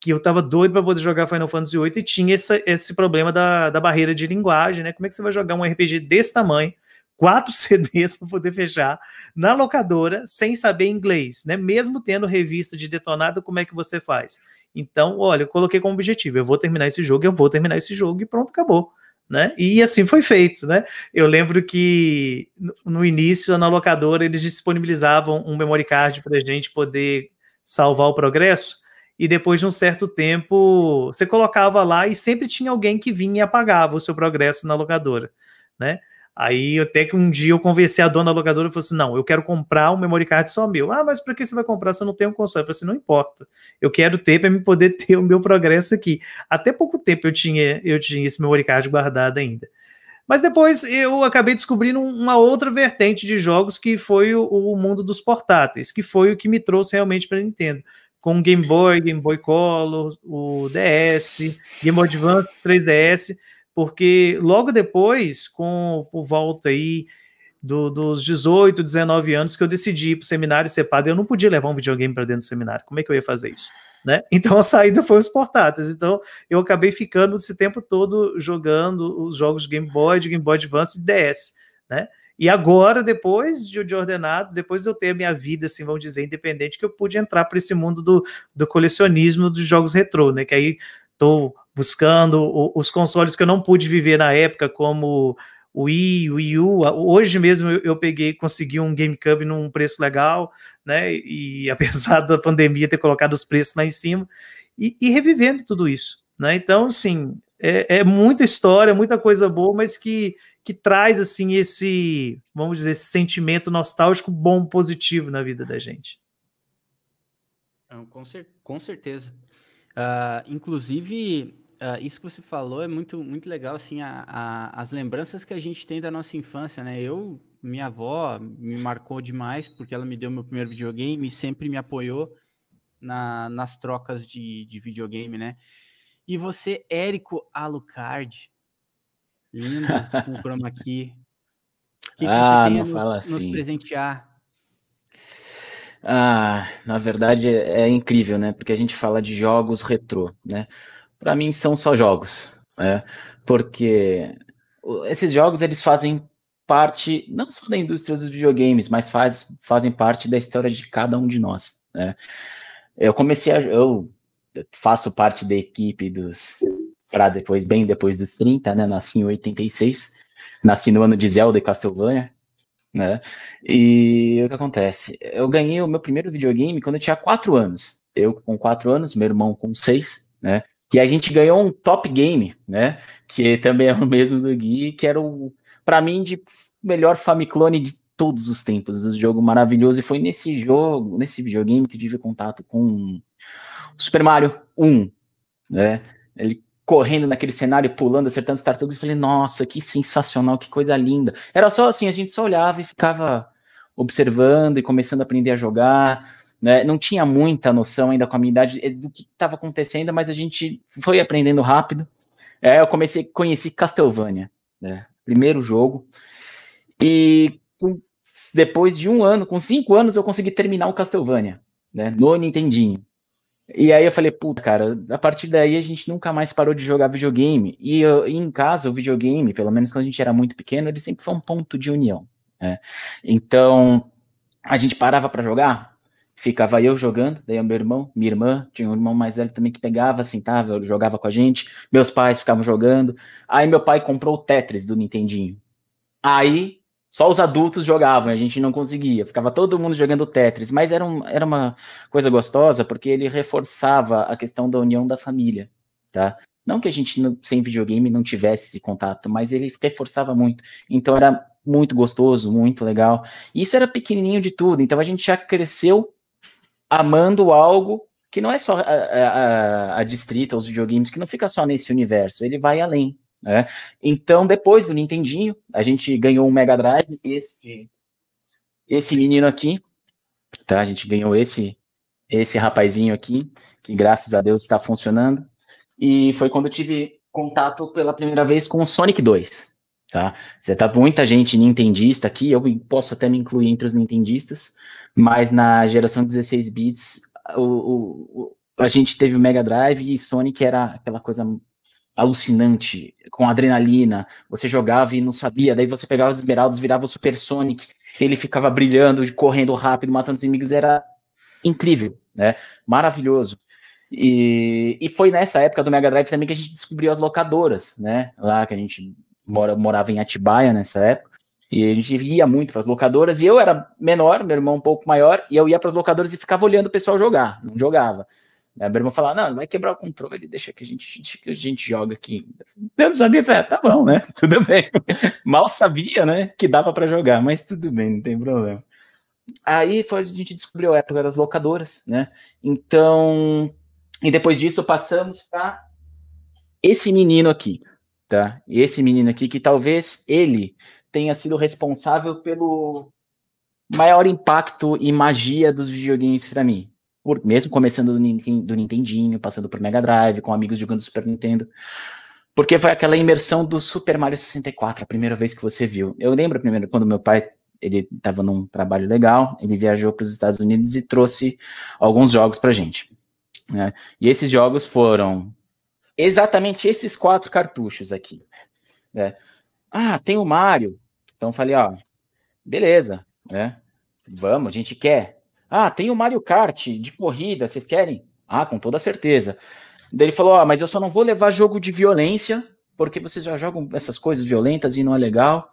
que eu tava doido para poder jogar Final Fantasy VIII e tinha essa, esse problema da, da barreira de linguagem, né? Como é que você vai jogar um RPG desse tamanho, quatro CDs para poder fechar na locadora sem saber inglês, né? Mesmo tendo revista de detonado, como é que você faz? Então, olha, eu coloquei como objetivo, eu vou terminar esse jogo, eu vou terminar esse jogo e pronto, acabou né? E assim foi feito, né? Eu lembro que no início na locadora eles disponibilizavam um memory card para a gente poder salvar o progresso e depois de um certo tempo você colocava lá e sempre tinha alguém que vinha e apagava o seu progresso na locadora, né? Aí até que um dia eu conversei a dona locadora e falei assim: não, eu quero comprar um memory card só meu. Ah, mas para que você vai comprar se eu não tenho um console? Eu falei assim: não importa. Eu quero ter para me poder ter o meu progresso aqui. Até pouco tempo eu tinha, eu tinha esse memory card guardado ainda. Mas depois eu acabei descobrindo uma outra vertente de jogos que foi o, o mundo dos portáteis, que foi o que me trouxe realmente para Nintendo. Com o Game Boy, Game Boy Color, o DS, Game Boy Advance, 3DS porque logo depois, com por volta aí do, dos 18, 19 anos, que eu decidi ir para o seminário ser padre, eu não podia levar um videogame para dentro do seminário. Como é que eu ia fazer isso? Né? Então a saída foi os portáteis. Então eu acabei ficando esse tempo todo jogando os jogos de Game Boy, de Game Boy Advance e DS, né? E agora, depois de, de, ordenado, depois de eu ter a minha vida, assim, vamos dizer, independente, que eu pude entrar para esse mundo do, do colecionismo dos jogos retrô, né? Que aí estou buscando os consoles que eu não pude viver na época, como o Wii, o Wii U. Hoje mesmo eu peguei consegui um GameCube num preço legal, né? E apesar da pandemia ter colocado os preços lá em cima, e, e revivendo tudo isso, né? Então, assim, é, é, muita história, muita coisa boa, mas que, que traz, assim, esse, vamos dizer, esse sentimento nostálgico bom, positivo na vida da gente. Com, cer com certeza. Uh, inclusive, uh, isso que você falou é muito, muito legal, assim, a, a, as lembranças que a gente tem da nossa infância, né? Eu, minha avó me marcou demais, porque ela me deu meu primeiro videogame e sempre me apoiou na, nas trocas de, de videogame, né? E você, Érico Alucard, lindo com o chroma aqui. O que, que ah, você tem a nos, assim. nos presentear? Ah, na verdade é, é, incrível, né? Porque a gente fala de jogos retrô, né? Para mim são só jogos, né? Porque esses jogos eles fazem parte não só da indústria dos videogames, mas faz, fazem parte da história de cada um de nós, né? Eu comecei a eu faço parte da equipe dos para depois bem depois dos 30, né? Nasci em 86. Nasci no ano de Zelda e Castlevania, né? E o que acontece? Eu ganhei o meu primeiro videogame quando eu tinha quatro anos. Eu com quatro anos, meu irmão com seis, né? E a gente ganhou um top game, né? Que também é o mesmo do Gui, que era o, para mim, de melhor Famiclone de todos os tempos, um jogo maravilhoso. E foi nesse jogo, nesse videogame que tive contato com Super Mario 1, né? Ele correndo naquele cenário, pulando, acertando as tartarugas, e falei, nossa, que sensacional, que coisa linda. Era só assim, a gente só olhava e ficava observando e começando a aprender a jogar, né? Não tinha muita noção ainda com a minha idade eh, do que estava acontecendo, mas a gente foi aprendendo rápido. É, eu comecei, conheci Castlevania, né? Primeiro jogo. E depois de um ano, com cinco anos, eu consegui terminar o Castlevania, né? No Nintendinho. E aí eu falei, puta, cara, a partir daí a gente nunca mais parou de jogar videogame. E, eu, em casa, o videogame, pelo menos quando a gente era muito pequeno, ele sempre foi um ponto de união. Né? Então, a gente parava para jogar, ficava eu jogando, daí meu irmão, minha irmã, tinha um irmão mais velho também que pegava, sentava, jogava com a gente, meus pais ficavam jogando. Aí meu pai comprou o Tetris do Nintendinho. Aí só os adultos jogavam, a gente não conseguia. Ficava todo mundo jogando Tetris, mas era, um, era uma coisa gostosa porque ele reforçava a questão da união da família, tá? Não que a gente não, sem videogame não tivesse esse contato, mas ele reforçava muito. Então era muito gostoso, muito legal. Isso era pequenininho de tudo. Então a gente já cresceu amando algo que não é só a, a, a distrito, os videogames, que não fica só nesse universo, ele vai além. Né? Então, depois do Nintendinho, a gente ganhou um Mega Drive, esse, esse menino aqui, tá? A gente ganhou esse esse rapazinho aqui, que graças a Deus está funcionando. E foi quando eu tive contato pela primeira vez com o Sonic 2, tá? Você tá muita gente nintendista aqui, eu posso até me incluir entre os nintendistas, mas na geração 16 bits, o, o, a gente teve o Mega Drive e Sonic era aquela coisa alucinante, com adrenalina. Você jogava e não sabia, daí você pegava os esmeraldas, virava o Super Sonic, ele ficava brilhando, correndo rápido, matando os inimigos, era incrível, né? Maravilhoso. E, e foi nessa época do Mega Drive também que a gente descobriu as locadoras, né? Lá que a gente mora, morava em Atibaia nessa época. E a gente ia muito para as locadoras, e eu era menor, meu irmão um pouco maior, e eu ia para as locadoras e ficava olhando o pessoal jogar, não jogava. Aí meu irmão falava, não, vai quebrar o controle, deixa que a gente, que a gente joga aqui. Eu não sabia, falei, ah, tá bom, né? Tudo bem. Mal sabia, né, que dava para jogar, mas tudo bem, não tem problema. Aí foi a gente descobriu a época das locadoras, né? Então, e depois disso passamos para esse menino aqui, tá? Esse menino aqui que talvez ele tenha sido responsável pelo maior impacto e magia dos videogames para mim. Por, mesmo começando do, do Nintendinho, passando por Mega Drive, com amigos jogando Super Nintendo. Porque foi aquela imersão do Super Mario 64, a primeira vez que você viu. Eu lembro primeiro quando meu pai ele estava num trabalho legal, ele viajou para os Estados Unidos e trouxe alguns jogos para gente. Né? E esses jogos foram exatamente esses quatro cartuchos aqui. Né? Ah, tem o Mario. Então falei, ó, beleza, né? Vamos, a gente quer. Ah, tem o Mario Kart de corrida, vocês querem? Ah, com toda certeza. Daí ele falou, ó, mas eu só não vou levar jogo de violência, porque vocês já jogam essas coisas violentas e não é legal.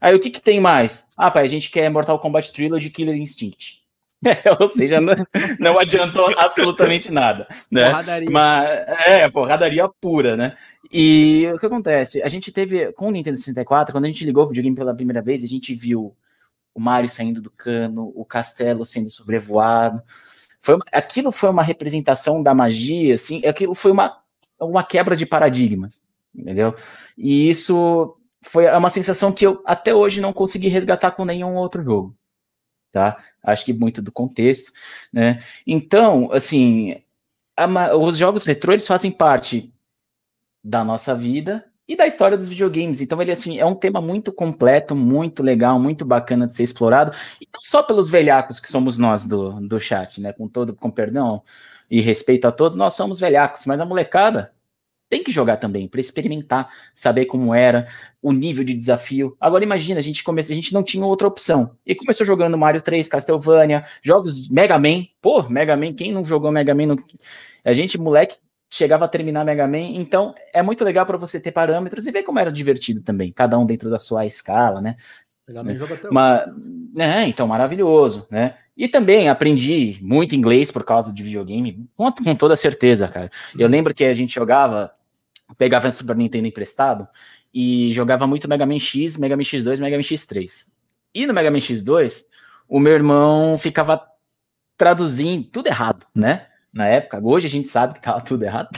Aí o que, que tem mais? Ah, pai, a gente quer Mortal Kombat Trilogy Killer Instinct. Ou seja, não, não adiantou absolutamente nada, né? Porradaria. Mas, é, porradaria pura, né? E o que acontece? A gente teve, com o Nintendo 64, quando a gente ligou o videogame pela primeira vez, a gente viu o Mario saindo do cano, o castelo sendo sobrevoado. Foi, aquilo foi uma representação da magia, assim, aquilo foi uma, uma quebra de paradigmas, entendeu? E isso foi uma sensação que eu até hoje não consegui resgatar com nenhum outro jogo, tá? Acho que muito do contexto, né? Então, assim, a, os jogos retrô eles fazem parte da nossa vida e da história dos videogames. Então, ele assim é um tema muito completo, muito legal, muito bacana de ser explorado, e não só pelos velhacos que somos nós do, do chat, né? Com todo, com perdão e respeito a todos, nós somos velhacos, mas a molecada tem que jogar também, para experimentar, saber como era, o nível de desafio. Agora imagina, a gente começou, a gente não tinha outra opção. E começou jogando Mario 3, Castlevania, jogos Mega Man. Pô, Mega Man, quem não jogou Mega Man? Não... A gente, moleque, chegava a terminar Mega Man. Então, é muito legal para você ter parâmetros e ver como era divertido também, cada um dentro da sua escala, né? Mega Man joga até Mas, é, então, maravilhoso, né? E também aprendi muito inglês por causa de videogame, com, com toda certeza, cara. Eu lembro que a gente jogava pegava o Super Nintendo emprestado e jogava muito Mega Man X, Mega Man X2, Mega Man X3. E no Mega Man X2, o meu irmão ficava traduzindo tudo errado, né? Na época, hoje a gente sabe que tava tudo errado,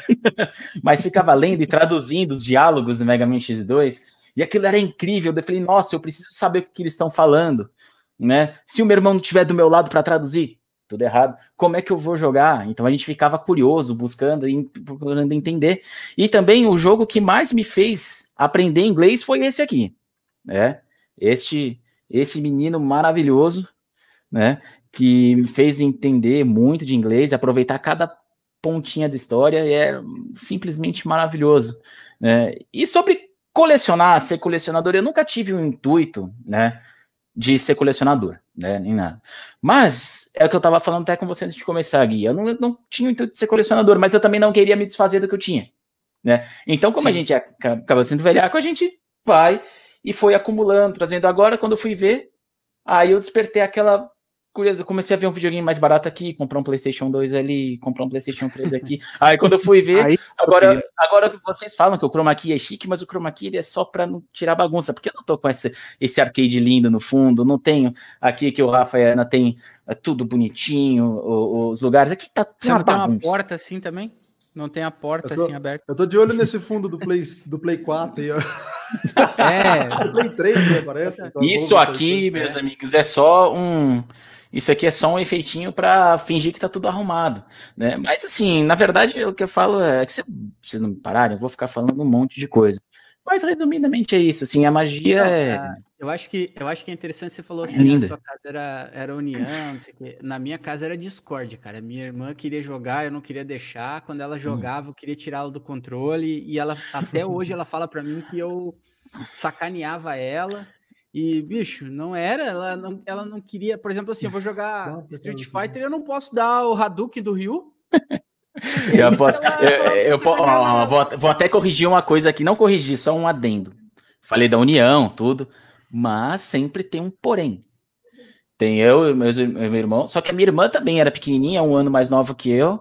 mas ficava lendo e traduzindo os diálogos do Mega Man X2, e aquilo era incrível. Eu falei, nossa, eu preciso saber o que eles estão falando, né? Se o meu irmão não estiver do meu lado para traduzir, tudo errado. Como é que eu vou jogar? Então a gente ficava curioso, buscando, procurando entender. E também o jogo que mais me fez aprender inglês foi esse aqui, né? Este, esse menino maravilhoso, né? Que me fez entender muito de inglês, aproveitar cada pontinha da história, e é simplesmente maravilhoso. Né? E sobre colecionar, ser colecionador, eu nunca tive um intuito, né? de ser colecionador, né? Nem nada. Mas é o que eu tava falando até com você antes de começar, Gui. Eu não, eu não tinha o intuito de ser colecionador, mas eu também não queria me desfazer do que eu tinha, né? Então, como Sim. a gente acaba sendo velhaco, a gente vai e foi acumulando, trazendo. Agora, quando eu fui ver, aí eu despertei aquela curioso, eu comecei a ver um videogame mais barato aqui, comprar um PlayStation 2 ali, comprar um PlayStation 3 aqui. Aí quando eu fui ver, Aí, agora, agora vocês falam que o Chroma Key é chique, mas o Chroma Key ele é só para não tirar bagunça, porque eu não tô com esse, esse arcade lindo no fundo, não tenho aqui que o Rafa e a Ana tem é, tudo bonitinho, os, lugares. Aqui tá Você não tem uma porta assim também? Não tem a porta tô, assim aberta. Eu tô de olho nesse fundo do Play, do Play 4 aí, ó. É. Play 3, né, parece. Isso aqui, meus amigos, é só um Isso aqui é só um efeitinho para fingir que tá tudo arrumado, né? Mas assim, na verdade, o que eu falo é que se vocês não me pararem, eu vou ficar falando um monte de coisa. Mas resumidamente é isso, assim, a magia não, é. Eu acho que eu acho que é interessante você falou assim, é na sua casa era, era união, não sei o quê. Na minha casa era discórdia, cara. Minha irmã queria jogar, eu não queria deixar. Quando ela hum. jogava, eu queria tirá-la do controle. E ela até hoje ela fala para mim que eu sacaneava ela. E, bicho, não era, ela não, ela não queria, por exemplo, assim, eu vou jogar Street Fighter, eu não posso dar o Hadouken do Ryu. eu posso, eu, eu, ó, vou, vou até corrigir uma coisa aqui, não corrigir, só um adendo. Falei da união, tudo, mas sempre tem um porém. Tem eu e meus, meu irmão, só que a minha irmã também era pequenininha, um ano mais nova que eu,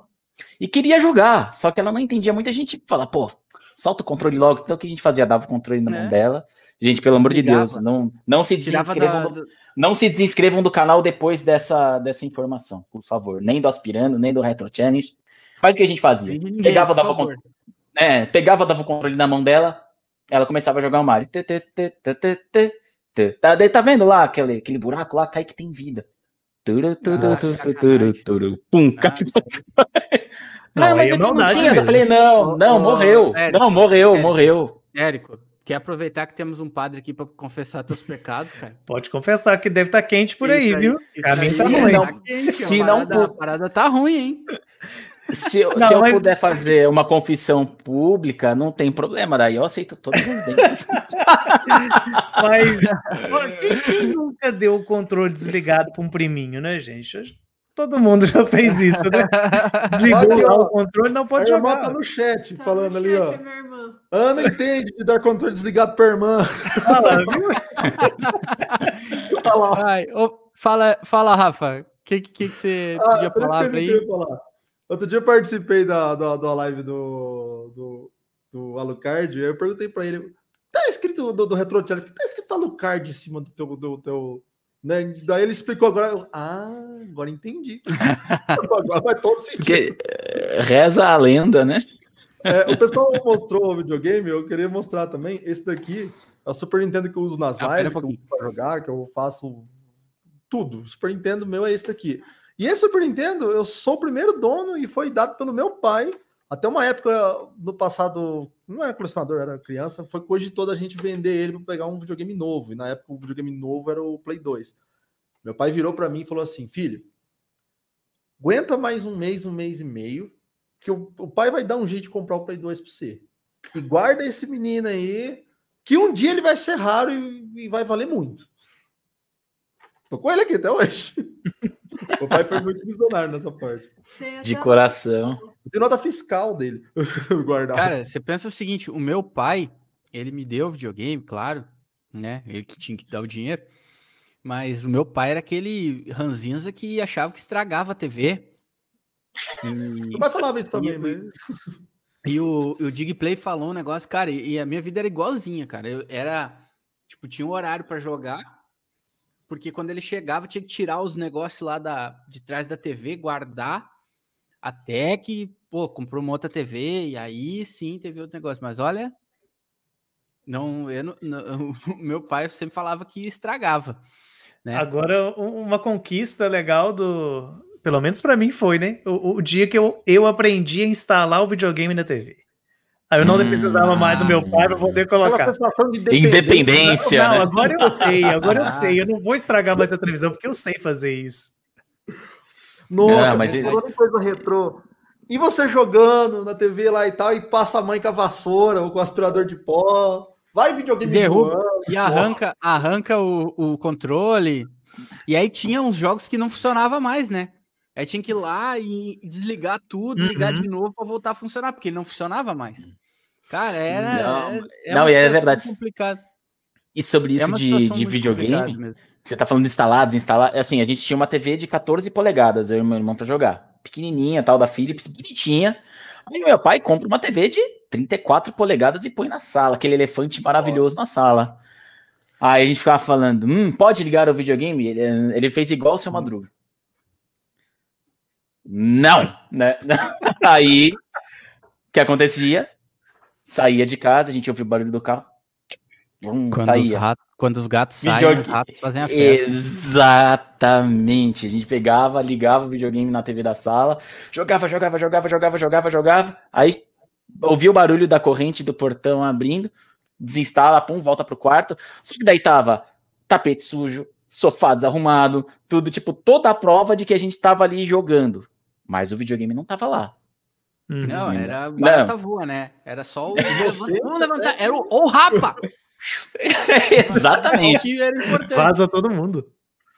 e queria jogar, só que ela não entendia. Muita gente fala, pô, solta o controle logo. Então o que a gente fazia? Dava o controle na é. mão dela Gente, pelo amor de Deus, não, não se desinscrevam, do, não se desinscrevam do canal depois dessa, dessa informação, por favor. Nem do Aspirando, nem do Retro Challenge. Mas o que a gente fazia? Ninguém, pegava, dava, o, é, pegava, dava o controle na mão dela, ela começava a jogar o Mario. Tá, tá vendo lá aquele, aquele buraco lá? Cai que tem vida. Pum, não, mas eu não tinha. Eu falei, não, não, morreu. Não, morreu, morreu. Érico, Quer aproveitar que temos um padre aqui para confessar teus pecados, cara? Pode confessar que deve estar tá quente por aí, aí, viu? A mim tá ruim. Não, quente, se não, parada, a parada tá ruim, hein? Se, eu, não, se eu mas... puder fazer uma confissão pública, não tem problema, daí eu aceito todos os dentes. mas quem nunca deu o controle desligado para um priminho, né, gente? Todo mundo já fez isso, né? Desligou lá o controle, não pode a jogar. A irmã tá no chat tá falando no ali, chat, ó. Ana entende de dar controle desligado pra irmã. Fala, viu? fala, Ai, oh, fala, fala, Rafa. O que, que, que você ah, podia falar pra aí? Outro dia eu participei da, da, da live do, do, do Alucard, aí eu perguntei pra ele, tá escrito do, do Retro Challenge, tá escrito Alucard em cima do teu, do teu né? Daí ele explicou agora. Ah, agora entendi. agora vai todo sentido. Porque eh, reza a lenda, né? É, o pessoal mostrou o videogame, eu queria mostrar também. Esse daqui é o Super Nintendo que eu uso nas ah, lives, que eu uso para jogar, que eu faço tudo. O Super Nintendo meu é esse daqui. E esse Super Nintendo, eu sou o primeiro dono e foi dado pelo meu pai. Até uma época no passado, não era colecionador, era criança, foi coisa de toda a gente vender ele para pegar um videogame novo. E na época o videogame novo era o Play 2. Meu pai virou para mim e falou assim: filho, aguenta mais um mês, um mês e meio, que o, o pai vai dar um jeito de comprar o Play 2 para você. E guarda esse menino aí, que um dia ele vai ser raro e, e vai valer muito. Tô com ele aqui até hoje. o pai foi muito visionário nessa parte. De coração. Tem nota fiscal dele guardado. Cara, você pensa o seguinte: o meu pai, ele me deu videogame, claro, né? Ele que tinha que dar o dinheiro. Mas o meu pai era aquele ranzinza que achava que estragava a TV. E... O pai falava isso também, né? E o, o Digplay falou um negócio, cara, e a minha vida era igualzinha, cara. Eu era, tipo, tinha um horário para jogar, porque quando ele chegava tinha que tirar os negócios lá da, de trás da TV, guardar, até que, pô, comprou uma outra TV, e aí sim teve outro negócio. Mas olha, não, eu não, não meu pai sempre falava que estragava. Né? Agora, uma conquista legal do. Pelo menos para mim foi, né? O, o, dia que eu, eu aprendi a instalar o videogame na TV. Aí eu não hum, precisava mais do meu pai para poder colocar. independência. Não, não né? agora eu sei, agora eu sei. Eu não vou estragar mais a televisão porque eu sei fazer isso. Nossa, não, mas... coisa retrô. E você jogando na TV lá e tal, e passa a mãe com a vassoura ou com o aspirador de pó. Vai videogame derruba e arranca, arranca o, o controle. E aí tinha uns jogos que não funcionava mais, né? Aí tinha que ir lá e desligar tudo, uhum. ligar de novo para voltar a funcionar, porque ele não funcionava mais. Cara, era. Não, é, é não, é verdade. Complicado. E sobre é isso é de, de videogame, você tá falando de instalados, instalar. Assim, a gente tinha uma TV de 14 polegadas, eu e meu irmão, pra jogar. Pequenininha, tal, da Philips, bonitinha. Aí meu pai compra uma TV de 34 polegadas e põe na sala, aquele elefante maravilhoso na sala. Aí a gente ficava falando, hum, pode ligar o videogame? Ele, ele fez igual o seu Madruga. Não, né? Aí, o que acontecia? Saía de casa, a gente ouvia o barulho do carro. Hum, quando, saía. Os ratos, quando os gatos saem, os ratos fazem a festa. Exatamente. A gente pegava, ligava o videogame na TV da sala, jogava, jogava, jogava, jogava, jogava, jogava. Aí ouvia o barulho da corrente do portão abrindo, desinstala, pum, volta pro quarto. Só que daí tava tapete sujo, sofá desarrumado, tudo, tipo, toda a prova de que a gente tava ali jogando. Mas o videogame não tava lá. Uhum. Não, era barata voa, né? Era só o. Vamos levantar. Era o, o rapa! Exatamente. era importante. Vaza todo mundo.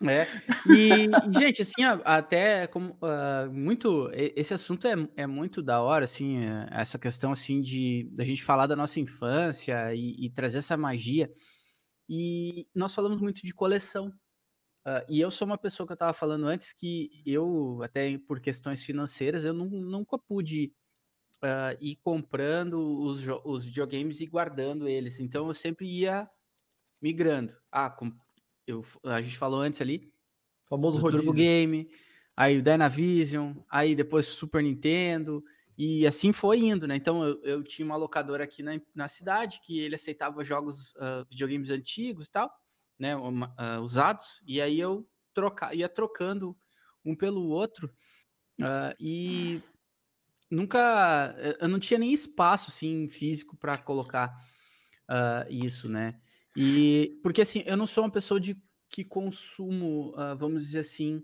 É. E, gente, assim, até como uh, muito esse assunto é, é muito da hora, assim, é, essa questão assim de da gente falar da nossa infância e, e trazer essa magia. E nós falamos muito de coleção. Uh, e eu sou uma pessoa que eu estava falando antes que eu, até por questões financeiras, eu não, nunca pude uh, ir comprando os, os videogames e guardando eles. Então eu sempre ia migrando. Ah, com, eu, a gente falou antes ali. Famoso rodízio. Turbo Game, aí o Dynavision, aí depois Super Nintendo, e assim foi indo, né? Então eu, eu tinha uma locadora aqui na, na cidade que ele aceitava jogos, uh, videogames antigos e tal, né? Uh, usados, e aí eu troca, ia trocando um pelo outro. Uh, e nunca eh, eu não tinha nem espaço assim físico para colocar uh, isso, né? E porque assim eu não sou uma pessoa de que consumo, uh, vamos dizer assim,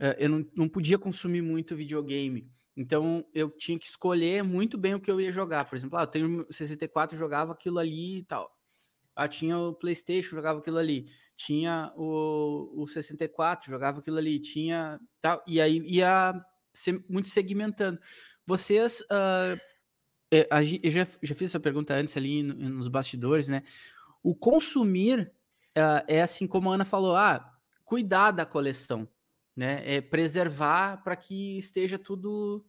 uh, eu não, não podia consumir muito videogame. Então eu tinha que escolher muito bem o que eu ia jogar. Por exemplo, ah, eu tenho 64, jogava aquilo ali e tal. Ah, tinha o PlayStation, jogava aquilo ali. Tinha o, o 64, jogava aquilo ali. Tinha tal. E aí ia muito segmentando. Vocês. Uh, eu já, já fiz essa pergunta antes ali nos bastidores, né? O consumir uh, é assim como a Ana falou: ah, cuidar da coleção, né? É preservar para que esteja tudo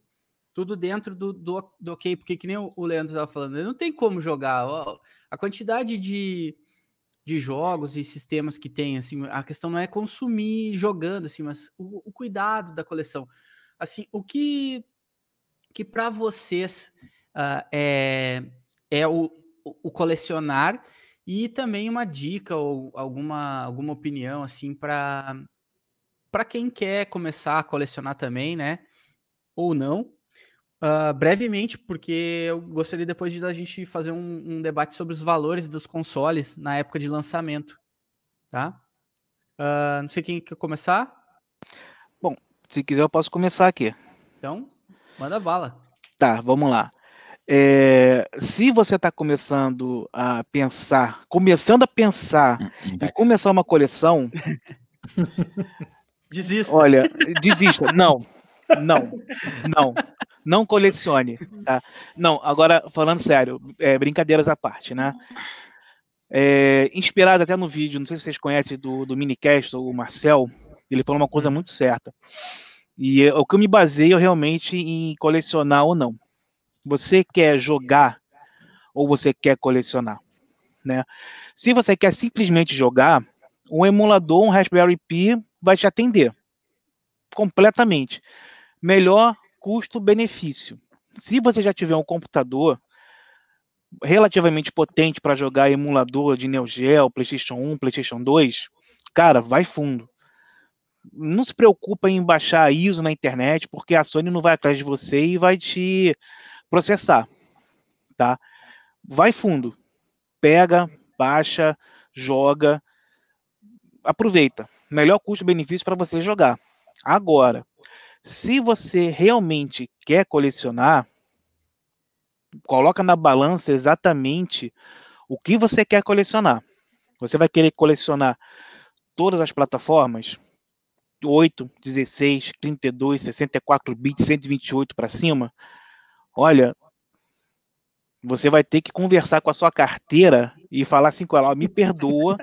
tudo dentro do, do, do, ok, porque que nem o Leandro estava falando, não tem como jogar. A quantidade de, de jogos e sistemas que tem, assim, a questão não é consumir jogando, assim, mas o, o cuidado da coleção. Assim, o que que para vocês uh, é, é o, o colecionar e também uma dica ou alguma, alguma opinião assim para para quem quer começar a colecionar também, né? Ou não. Uh, brevemente, porque eu gostaria depois de a gente fazer um, um, debate sobre os valores dos consoles na época de lançamento, tá? Uh, não sei quem quer começar. Bom, se quiser eu posso começar aqui. Então, Manda bala. Tá, vamos lá. É, se você está começando a pensar, começando a pensar hum, hum, em começar uma coleção, desista. Olha, desista. Não, não, não, não colecione. Tá? Não, agora falando sério, é, brincadeiras à parte, né? É, inspirado até no vídeo, não sei se vocês conhecem do, do Minicast, o Marcel, ele falou uma coisa muito certa. E é o que eu me baseio realmente em colecionar ou não. Você quer jogar ou você quer colecionar? Né? Se você quer simplesmente jogar, um emulador, um Raspberry Pi vai te atender completamente. Melhor custo-benefício. Se você já tiver um computador relativamente potente para jogar emulador de Neo Geo, PlayStation 1, PlayStation 2, cara, vai fundo não se preocupa em baixar ISO na internet, porque a Sony não vai atrás de você e vai te processar, tá? Vai fundo, pega, baixa, joga, aproveita. Melhor custo-benefício para você jogar. Agora, se você realmente quer colecionar, coloca na balança exatamente o que você quer colecionar. Você vai querer colecionar todas as plataformas? 8, 16, 32, 64 bits, 128 para cima, olha, você vai ter que conversar com a sua carteira e falar assim com ela, me perdoa,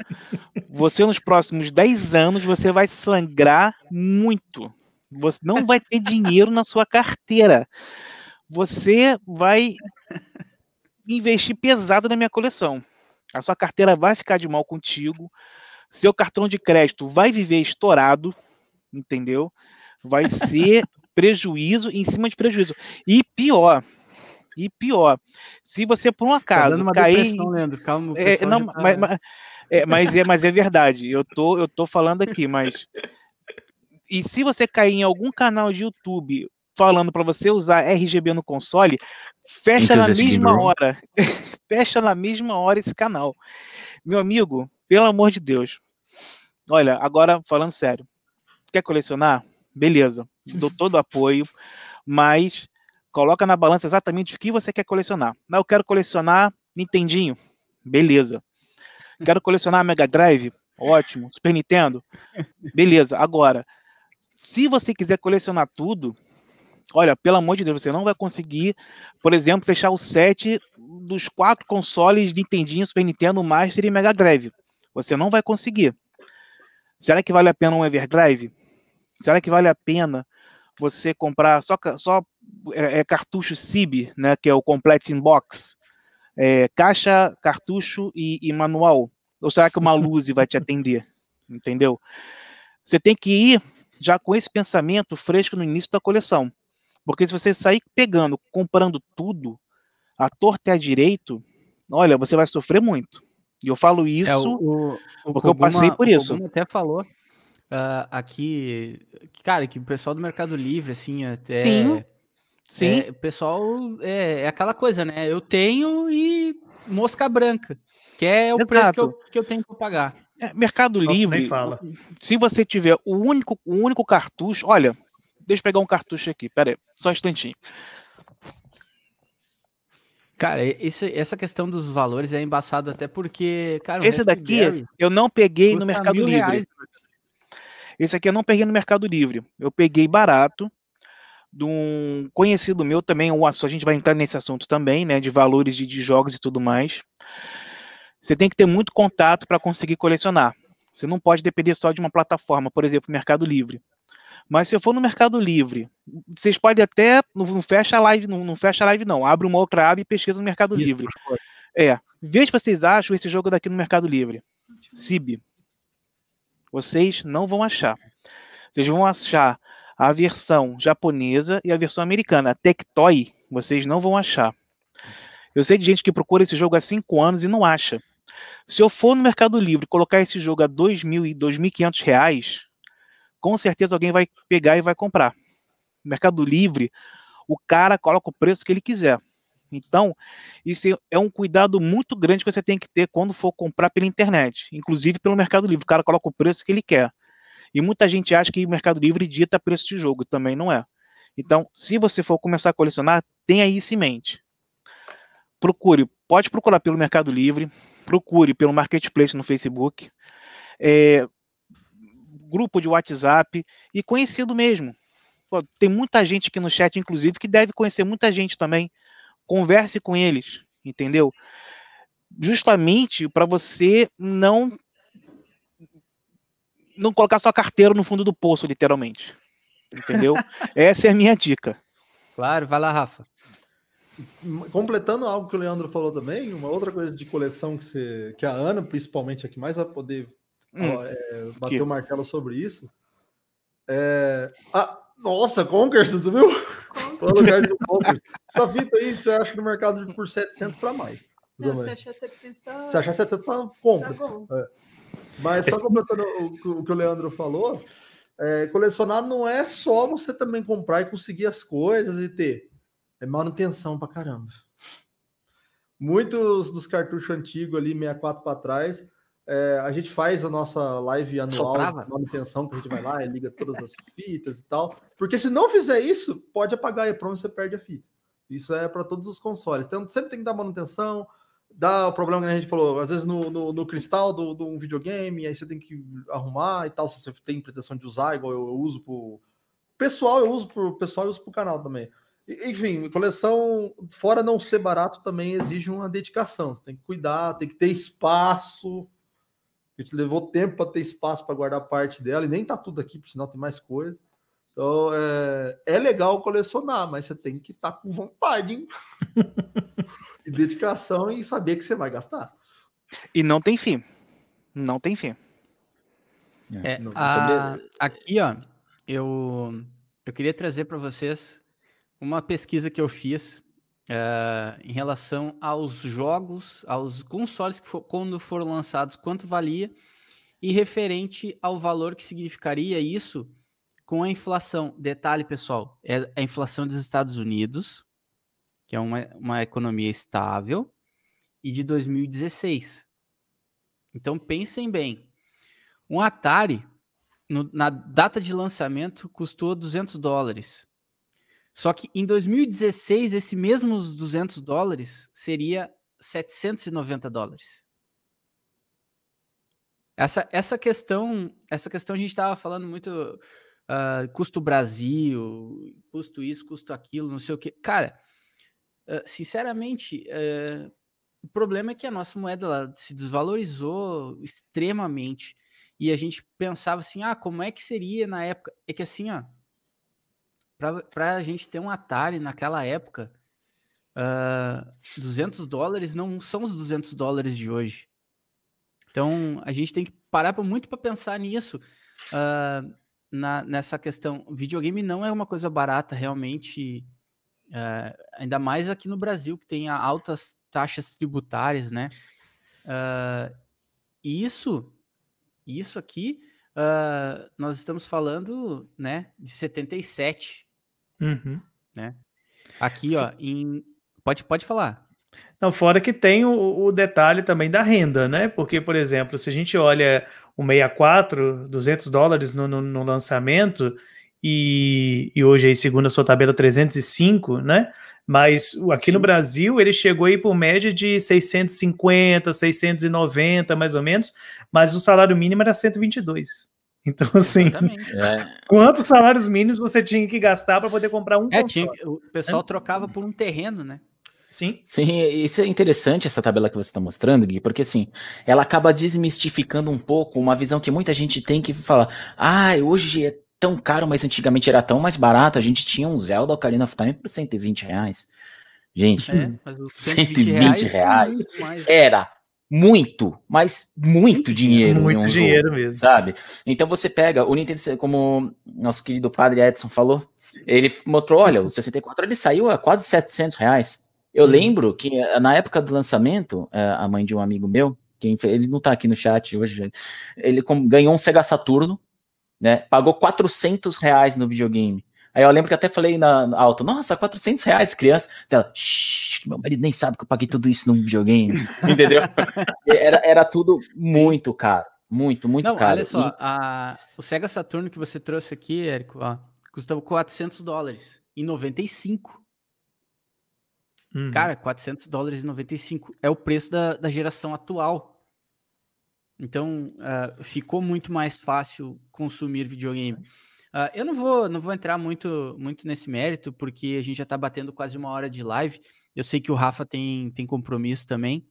você nos próximos 10 anos você vai sangrar muito. Você não vai ter dinheiro na sua carteira. Você vai investir pesado na minha coleção. A sua carteira vai ficar de mal contigo. Seu cartão de crédito vai viver estourado entendeu? Vai ser prejuízo em cima de prejuízo. E pior, E pior, se você por um tá acaso tá cair, Leandro, calma, é, não, tá... mas, mas, é, mas, é, mas é verdade. Eu tô, eu tô falando aqui, mas e se você cair em algum canal de YouTube falando para você usar RGB no console, fecha na mesma hora. fecha na mesma hora esse canal. Meu amigo, pelo amor de Deus. Olha, agora falando sério. Quer colecionar? Beleza. Dou todo o apoio, mas Coloca na balança exatamente o que você quer colecionar. Não, eu quero colecionar Nintendinho. Beleza. Quero colecionar Mega Drive. Ótimo. Super Nintendo. Beleza. Agora, se você quiser colecionar tudo, olha, pelo amor de Deus, você não vai conseguir, por exemplo, fechar o set dos quatro consoles Nintendinho, Super Nintendo, Master e Mega Drive. Você não vai conseguir. Será que vale a pena um Everdrive? Será que vale a pena você comprar só, só é, é cartucho CIB, né, que é o Complete Inbox, é, caixa, cartucho e, e, manual? Ou será que uma luz vai te atender? Entendeu? Você tem que ir já com esse pensamento fresco no início da coleção. Porque se você sair pegando, comprando tudo, a torta e a direito, olha, você vai sofrer muito. E eu falo isso é, o, o, porque Koguma, eu passei por isso. O até falou uh, aqui, cara, que o pessoal do Mercado Livre, assim, até. Sim. Sim. É, o pessoal é, é, aquela coisa, né? Eu tenho e mosca branca, que é o Exato. preço que eu, que eu tenho para pagar. É, Mercado Nossa, Livre, se você tiver o único, o único cartucho, olha, deixa eu pegar um cartucho aqui, pera aí, só um instantinho. Cara, esse, essa questão dos valores é embaçado até porque, cara, esse daqui eu não peguei no Mercado Livre. Reais. Esse aqui eu não peguei no Mercado Livre. Eu peguei barato de um conhecido meu também, o a gente vai entrar nesse assunto também, né, de valores de, de jogos e tudo mais. Você tem que ter muito contato para conseguir colecionar. Você não pode depender só de uma plataforma, por exemplo, Mercado Livre. Mas se eu for no Mercado Livre, vocês podem até não, fecha a live, não, não fecha a live não, abre uma outra aba e pesquisa no Mercado Isso, Livre. É, veja se vocês acham esse jogo daqui no Mercado Livre. Cib. Vocês não vão achar. Vocês vão achar a versão japonesa e a versão americana. A Tectoy, vocês não vão achar. Eu sei de gente que procura esse jogo há 5 anos e não acha. Se eu for no Mercado Livre colocar esse jogo a R$ 2.000 e 2.500 reais, com certeza alguém vai pegar e vai comprar. No Mercado Livre, o cara coloca o preço que ele quiser. Então, isso é um cuidado muito grande que você tem que ter quando for comprar pela internet, inclusive pelo Mercado Livre. O cara coloca o preço que ele quer. E muita gente acha que o Mercado Livre dita preço de jogo, também não é. Então, se você for começar a colecionar, tenha isso em mente. Procure, pode procurar pelo Mercado Livre, procure pelo Marketplace no Facebook, é, grupo de WhatsApp e conhecido mesmo. Pô, tem muita gente aqui no chat, inclusive, que deve conhecer muita gente também converse com eles, entendeu? Justamente para você não não colocar sua carteira no fundo do poço, literalmente. Entendeu? Essa é a minha dica. Claro, vai lá, Rafa. Completando algo que o Leandro falou também, uma outra coisa de coleção que, você, que a Ana, principalmente, aqui mais vai poder hum, ó, é, bater que... o martelo sobre isso. É... Ah, nossa, Conkers, você viu? O lugar do Conkers. Essa fita aí você acha no mercado por 700 para mais. Não, você achar 700, tá... Se achar 700, tá, compra. Tá é. Mas só completando o, o, que o Leandro falou, é, colecionar não é só você também comprar e conseguir as coisas e ter. É manutenção pra caramba. Muitos dos cartuchos antigos ali, 64 para trás, é, a gente faz a nossa live anual Soprava. de manutenção, que a gente vai lá e liga todas as fitas e tal. Porque se não fizer isso, pode apagar e pronto, você perde a fita. Isso é para todos os consoles. Então sempre tem que dar manutenção. Dá o problema que a gente falou, às vezes no, no, no cristal do, do um videogame, aí você tem que arrumar e tal, se você tem pretensão de usar, igual eu, eu uso pro pessoal, eu uso pro pessoal e uso pro canal também. Enfim, coleção, fora não ser barato, também exige uma dedicação. Você tem que cuidar, tem que ter espaço a gente levou tempo para ter espaço para guardar parte dela e nem tá tudo aqui, por sinal tem mais coisa. Então é, é legal colecionar, mas você tem que estar tá com vontade, hein? e dedicação e saber que você vai gastar. E não tem fim. Não tem fim. É, é a... Aqui, ó, eu, eu queria trazer para vocês uma pesquisa que eu fiz uh, em relação aos jogos, aos consoles que for, quando foram lançados, quanto valia, e referente ao valor que significaria isso com a inflação. Detalhe, pessoal, é a inflação dos Estados Unidos, que é uma, uma economia estável, e de 2016. Então pensem bem. Um Atari, no, na data de lançamento, custou 200 dólares. Só que em 2016, esse mesmos 200 dólares seria 790 dólares. Essa, essa questão, essa questão a gente estava falando muito uh, custo Brasil, custo isso, custo aquilo, não sei o que. Cara, uh, sinceramente, uh, o problema é que a nossa moeda ela se desvalorizou extremamente e a gente pensava assim, ah, como é que seria na época? É que assim, ó, para a gente ter um Atari naquela época, uh, 200 dólares não são os 200 dólares de hoje. Então, a gente tem que parar muito para pensar nisso, na, nessa questão. Videogame não é uma coisa barata, realmente, uh, ainda mais aqui no Brasil, que tem altas taxas tributárias, né? e isso, isso aqui, nós estamos falando, né, de 77, Uhum. Né? Aqui, ó, em... pode, pode falar. Não, fora que tem o, o, detalhe também da renda, né? Porque, por exemplo, se a gente olha o 64, 200 dólares no, no, no lançamento, e, e, hoje aí, segundo a sua tabela, 305, né? Mas aqui Sim. no Brasil ele chegou aí por média de 650, 690, mais ou menos, mas o salário mínimo era 122. Então, assim, é. quantos salários mínimos você tinha que gastar para poder comprar um é, tinha, O pessoal é. trocava por um terreno, né? Sim. Sim, isso é interessante, essa tabela que você está mostrando, Gui, porque assim, ela acaba desmistificando um pouco uma visão que muita gente tem que fala, ah, hoje é tão caro, mas antigamente era tão mais barato, a gente tinha um Zelda Ocarina of Time por 120 reais. Gente, é, 120, 120 reais, reais era muito, mas muito dinheiro. Muito um dinheiro jogo, mesmo. Sabe? Então você pega o Nintendo, como nosso querido padre Edson falou, ele mostrou, olha, o 64 ele saiu a quase 700 reais. Eu uhum. lembro que eh, na época do lançamento, eh, a mãe de um amigo meu, que ele não tá aqui no chat hoje, ele ganhou um Sega Saturno, né? Pagou 400 reais no videogame. Aí eu lembro que até falei na, na alto, nossa, 400 reais, criança. Ela, meu marido nem sabe que eu paguei tudo isso num videogame, entendeu? era, era tudo muito caro, muito, muito Não, caro. olha só, e... a, o Sega Saturno que você trouxe aqui, Érico, ó, custava 400 dólares em 95. Uhum. Cara, 400 dólares em 95 é o preço da, da geração atual. Então, uh, ficou muito mais fácil consumir videogame. Uh, eu não vou, não vou entrar muito, muito nesse mérito, porque a gente já está batendo quase uma hora de live. Eu sei que o Rafa tem, tem compromisso também,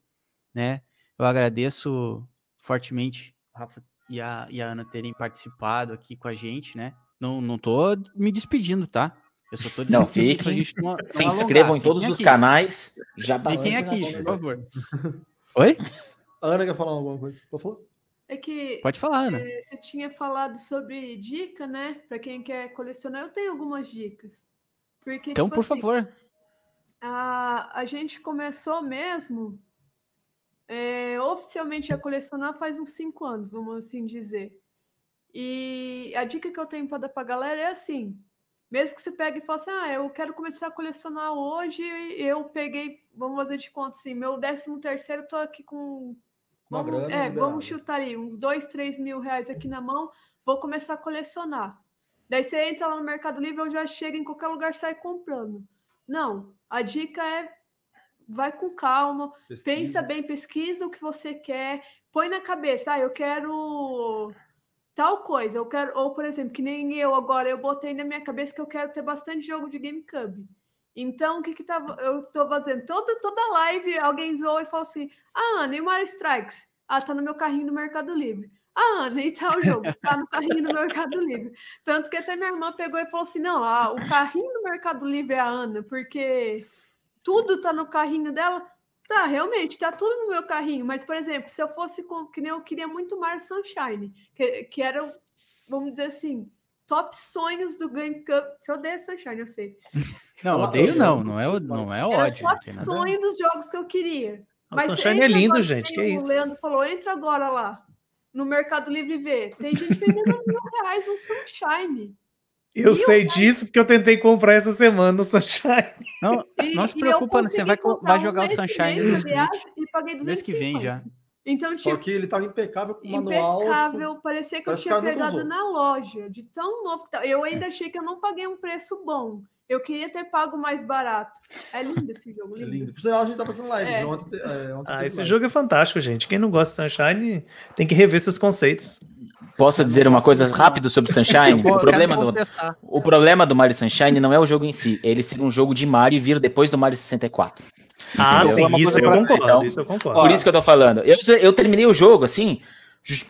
né? Eu agradeço fortemente o Rafa e a, e a Ana terem participado aqui com a gente, né? Não, não tô me despedindo, tá? Eu só tô dizendo não, fiquem, gente não, não se inscrevam em todos fiquem os aqui. canais. Já Fiquem aqui, por favor. Oi? A Ana quer falar alguma coisa? Pode falar? É que. Pode falar, Ana. É, você tinha falado sobre dica, né? Para quem quer colecionar, eu tenho algumas dicas. Porque, então, tipo por assim, favor. A, a gente começou mesmo é, oficialmente a colecionar faz uns cinco anos, vamos assim dizer. E a dica que eu tenho para dar para a galera é assim: mesmo que você pegue e fale assim, ah, eu quero começar a colecionar hoje, eu peguei, vamos fazer de conta assim, meu décimo terceiro, eu tô aqui com Vamos, é, vamos chutar aí uns dois, três mil reais aqui na mão, vou começar a colecionar. Daí você entra lá no Mercado Livre, ou já chega em qualquer lugar sai comprando. Não, a dica é vai com calma, pesquisa. pensa bem, pesquisa o que você quer, põe na cabeça, ah, eu quero tal coisa, eu quero, ou por exemplo, que nem eu agora, eu botei na minha cabeça que eu quero ter bastante jogo de GameCube. Então, o que que tava, eu tô fazendo? Toda, toda live, alguém zoa e fala assim, ah, Ana, e Mario Strikes? Ah, tá no meu carrinho do Mercado Livre. Ah, Ana, e tal jogo? Tá no carrinho do Mercado Livre. Tanto que até minha irmã pegou e falou assim, não, ah, o carrinho do Mercado Livre é a Ana, porque tudo tá no carrinho dela. Tá, realmente, tá tudo no meu carrinho. Mas, por exemplo, se eu fosse com, que nem eu queria muito Mario Sunshine, que, que era, vamos dizer assim, top sonhos do Game Cup. Você odeia Sunshine, eu sei. Não, odeio não, não é, não é ódio. Era top sonho dos jogos que eu queria. O Sunshine é lindo, gente, que o isso. O Leandro falou, entra agora lá, no Mercado Livre ver. Tem gente vendendo mil reais um Sunshine. Eu sei disso porque eu tentei comprar essa semana no Sunshine. Não, E- não se e preocupa, eu você vai, vai jogar um o Sunshine mês, no Switch E paguei mês que vem 250. já. Então, Só tipo, que ele tava impecável com o manual. impecável. tipo, parecia que eu tinha o pegado na loja, de tão novo que tá. Eu ainda achei que eu não paguei um preço bom. Eu queria ter pago mais barato. É lindo esse jogo, é lindo. lindo. Por sinal, a gente tá fazendo live. É. Ontem, é, ontem Ah, esse live. jogo é fantástico, gente. Quem não gosta de Sunshine tem que rever seus conceitos. Posso dizer uma coisa rápido sobre Sunshine? O, problema do, o problema do Mario Sunshine não é o jogo em si, é ele ser um jogo de Mario e vir depois do Mario 64. Ah, Entendeu? sim, É uma isso coisa eu concordo. então, isso eu concordo. Por isso que eu tô falando. Eu, eu terminei o jogo, assim,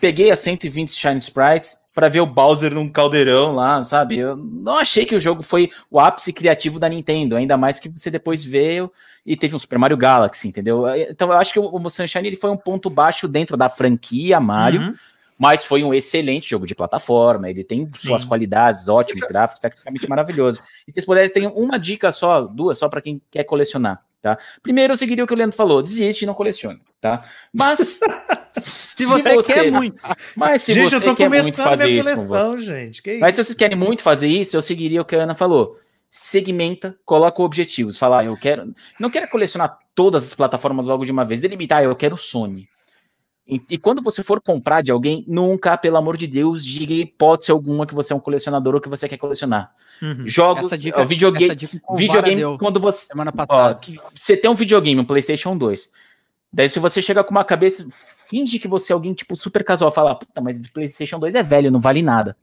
peguei as 120 Shine Sprites pra ver o Bowser num caldeirão lá, sabe? Eu não achei que o jogo foi o ápice criativo da Nintendo, ainda mais que você depois veio e teve um Super Mario Galaxy, entendeu? Então eu acho que o, o Sunshine ele foi um ponto baixo dentro da franquia Mario, Uhum. Mas foi um excelente jogo de plataforma. Ele tem suas Sim. qualidades, ótimos gráficos, tecnicamente maravilhoso. E se vocês puderem, tem uma dica só, duas só para quem quer colecionar, tá? Primeiro, eu seguiria o que o Leandro falou: desiste e não colecione, tá? Mas Se você, quer muito. mas se gente, você quer muito fazer isso com você, gente. Que mas isso? se vocês querem muito fazer isso, eu seguiria o que a Ana falou. Segmenta, coloca objetivos. Falar, eu quero. Não quero colecionar todas as plataformas logo de uma vez. Delimitar, eu quero Sony. E, e quando você for comprar de alguém, nunca, pelo amor de Deus, diga hipótese alguma que você é um colecionador ou que você quer colecionar. Uhum. Jogos, Essa dica, ó, videogame, essa dica videogame quando você. semana Ó, passada. que você tem um videogame, um PlayStation 2. Daí, se você chegar com uma cabeça, finge que você é alguém, tipo, super casual, falar, puta, mas o PlayStation 2 é velho, não vale nada.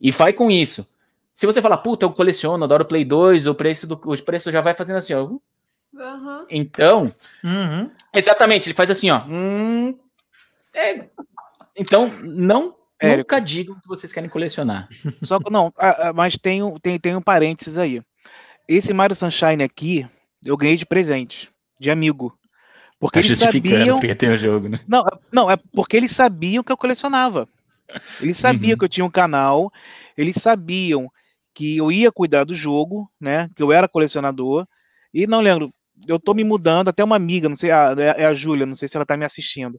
E vai com isso. Se você falar, puta, eu coleciono, adoro Play 2, o preço, do, o preço já vai fazendo assim, ó. Aham. Então, Uhum. exatamente, ele faz assim, ó. hum, é. Então, não. Érico. Nunca digam que vocês querem colecionar. Só que não, mas tem um, tem, tem um parênteses aí. Esse Mario Sunshine aqui, eu ganhei de presente, de amigo. Porque eles sabiam. porque tem o jogo, né? Não, é- não, é porque eles sabiam que eu colecionava. Eles sabiam Uhum. que eu tinha um canal, eles sabiam que eu ia cuidar do jogo, né? Que eu era colecionador. E não lembro, eu tô me mudando, até uma amiga, não sei, a- é é a Júlia, não sei se ela tá me assistindo.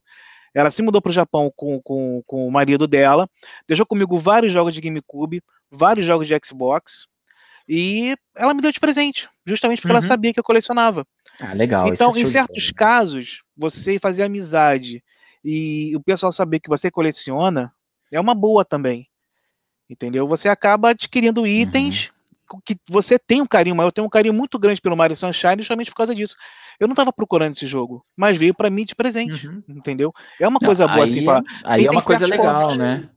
Ela se mudou pro Japão com, com, com o marido dela, deixou comigo vários jogos de GameCube, vários jogos de Xbox, e ela me deu de presente, justamente porque ela Uhum. sabia que eu colecionava. Ah, legal. Então, é em certos casos, você fazer amizade e o pessoal saber que você coleciona é uma boa também. Entendeu? Você acaba adquirindo Uhum. itens com que você tem um carinho maior. Eu tenho um carinho muito grande pelo Mario Sunshine justamente por causa disso. Eu não estava procurando esse jogo, mas veio para mim de presente. Uhum. Entendeu? É uma Não, coisa boa aí assim. é- Pra... Aí é uma coisa legal, né?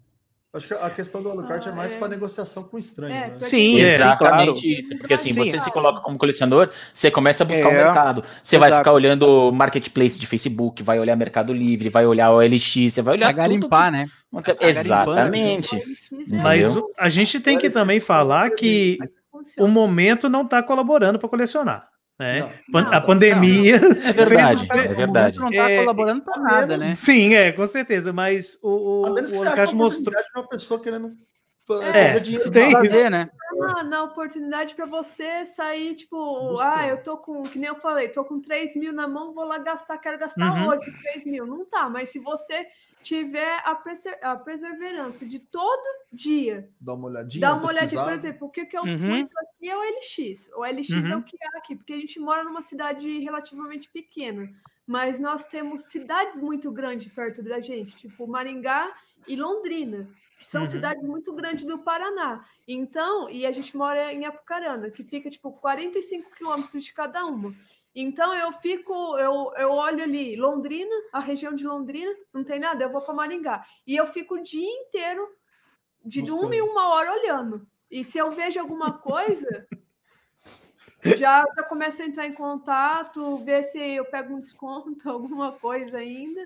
Acho que a questão do Alucard é mais Ah, é. para negociação com estranho, É, né? Sim, é, Exatamente isso. Porque assim, Sim. você se coloca como colecionador, você começa a buscar o É, mercado. Você vai exato. ficar olhando marketplace de Facebook, vai olhar Mercado Livre, vai olhar o OLX, você vai olhar tudo. garimpar, né? Tá garimpando, Exatamente. é Mas o- a gente tem que também falar que o momento não está colaborando para colecionar. Né? Não. Não, a pandemia. É verdade, fez- é verdade. Não tá É, colaborando pra nada, né? Sim, é, com certeza. Mas o, o, o uma mostrou. uma pessoa querendo É, fazer dinheiro tem. Fazer, né? Na oportunidade para você sair, tipo, Buscando. ah, eu tô com, que nem eu falei, tô com 3 mil na mão, vou lá gastar, quero gastar Uhum. hoje 3 mil. Não tá, mas se você tiver a, perse- a perseverança de todo dia, Dá uma olhadinha. dá uma olhadinha, por pesquisar. exemplo, o que, que eu Uhum. muito aqui é o LX. O LX é Uhum. o que é aqui, porque a gente mora numa cidade relativamente pequena, mas nós temos cidades muito grandes perto da gente, tipo Maringá e Londrina, que são Uhum. cidades muito grandes do Paraná. Então, e a gente mora em Apucarana, que fica tipo 45 quilômetros de cada uma. Então eu fico, eu, eu olho ali, Londrina, a região de Londrina, não tem nada, eu vou para Maringá. E eu fico o dia inteiro, de uma em uma hora, olhando. E se eu vejo alguma coisa, já, já começo a entrar em contato, ver se eu pego um desconto, alguma coisa ainda.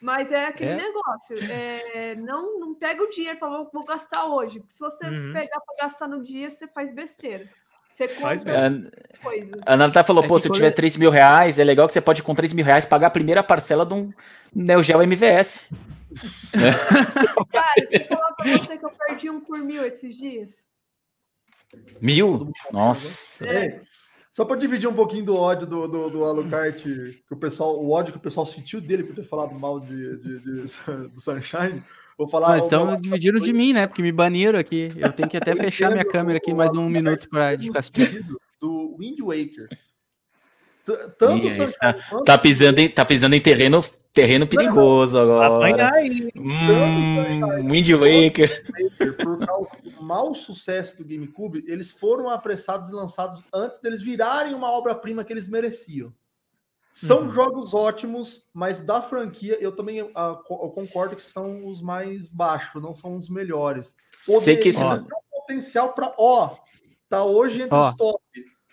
Mas é aquele É. negócio. é, não, não pega o dinheiro e fala, vou, vou gastar hoje. Porque se você Uhum. pegar para gastar no dia, você faz besteira. Você Faz compra coisa. A Natália falou, É pô, se eu tiver 3 mil reais, é legal que você pode com 3 mil reais pagar a primeira parcela de um Neo Geo MVS. Cara, se eu falar pra você que eu perdi um por mil esses dias. Mil? Nossa. É. Só para dividir um pouquinho do ódio do, do, do Alucard, que o pessoal, o ódio que o pessoal sentiu dele por ter falado mal de, de, de do Sunshine, vou falar. Mas estão dividindo de mim, né? Porque me baniram aqui. Eu tenho que até fechar minha câmera aqui mais um minuto para de castigo. Do Wind Waker. Tanto Sim, tá, tá, pisando em, tá pisando em terreno, terreno perigoso agora. Apanhar aí. Hum, Wind Waker. Por causa do mau sucesso do GameCube, eles foram apressados e lançados antes deles virarem uma obra-prima que eles mereciam. São uhum. jogos ótimos, mas da franquia eu também uh, eu concordo que são os mais baixos, não são os melhores. Poder, Sei que esse... Tem potencial para ó, tá hoje entre os top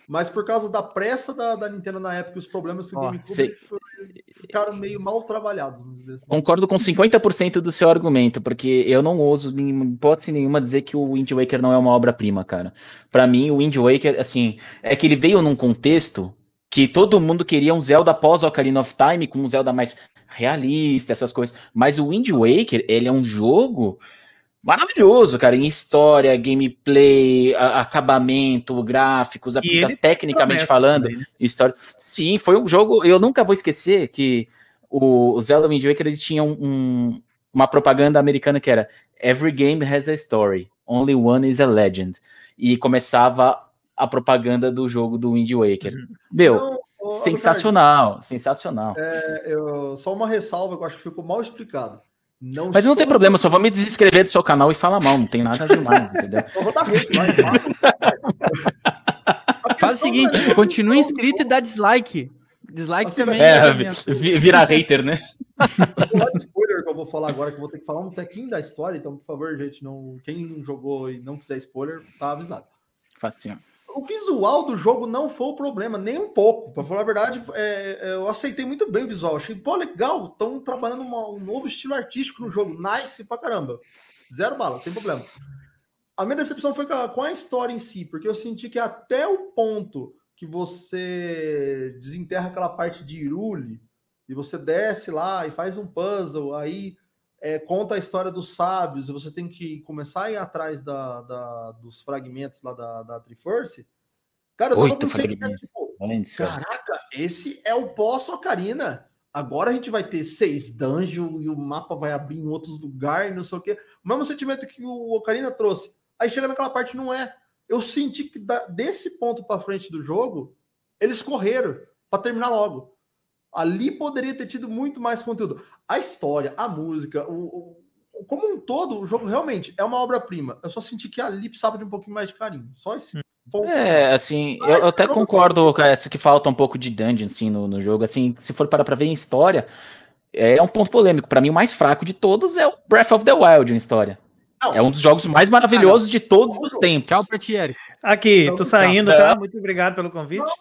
mas por causa da pressa da, da Nintendo na época e os problemas com o GameCube sei... ficaram meio mal trabalhados. Assim. Concordo com 50% do seu argumento, porque eu não ouso, em hipótese nenhuma, dizer que o Wind Waker não é uma obra-prima, cara. Para mim, o Wind Waker, assim, é que ele veio num contexto que todo mundo queria um Zelda pós Ocarina of Time, com um Zelda mais realista, essas coisas. Mas o Wind Waker, ele é um jogo maravilhoso, cara, em história, gameplay, acabamento, gráficos, tecnicamente falando, também, né? história. Sim, foi um jogo. Eu nunca vou esquecer que o, Zelda Wind Waker ele tinha um, uma propaganda americana que era Every game has a story, only one is a legend. E começava a propaganda do jogo do Wind Waker. Uhum. Meu, então, sensacional, sensacional. É, eu, só uma ressalva que eu acho que ficou mal explicado. Não Mas não tem problema, só vou me desinscrever do seu canal e falar mal, não tem nada demais, entendeu? Faz o seguinte, é... continue inscrito e dá dislike. Dislike assim, também. É, vira hater, né? O spoiler que eu vou falar agora, que eu vou ter que falar um tequinho da história, então, por favor, gente, não, quem jogou e não quiser spoiler, tá avisado. Fatinho o visual do jogo não foi o problema, nem um pouco. Para falar a verdade, é, é, eu aceitei muito bem o visual. Achei, pô, legal. Estão trabalhando uma, um novo estilo artístico no jogo. Nice pra caramba. Zero bala, sem problema. A minha decepção foi com a história em si, porque eu senti que até o ponto que você desenterra aquela parte de Irule e você desce lá e faz um puzzle, aí é, conta a história dos sábios, e você tem que começar a ir atrás da, da dos fragmentos lá da, da Triforce. Cara, eu Oito fragmentos. Tipo, Caraca, esse é o pós-Ocarina. Agora a gente vai ter seis dungeons e o mapa vai abrir em outros lugares, não sei o quê. O mesmo sentimento que o Ocarina trouxe. Aí chega naquela parte, não é. Eu senti que da, desse ponto para frente do jogo, eles correram para terminar logo. Ali poderia ter tido muito mais conteúdo. A história, a música, o, o como um todo, o jogo realmente é uma obra-prima. Eu só senti que ali precisava de um pouquinho mais de carinho. Só esse ponto. É, assim, eu, eu até concordo com essa que falta um pouco de dungeon assim, no, no jogo. Assim, se for para pra ver em história, é um ponto polêmico. Para mim, o mais fraco de todos é o Breath of the Wild em história. Não. É um dos jogos mais maravilhosos de todos os tempos. Tchau, Pretieri. Aqui, tô saindo, tá? Muito obrigado pelo convite.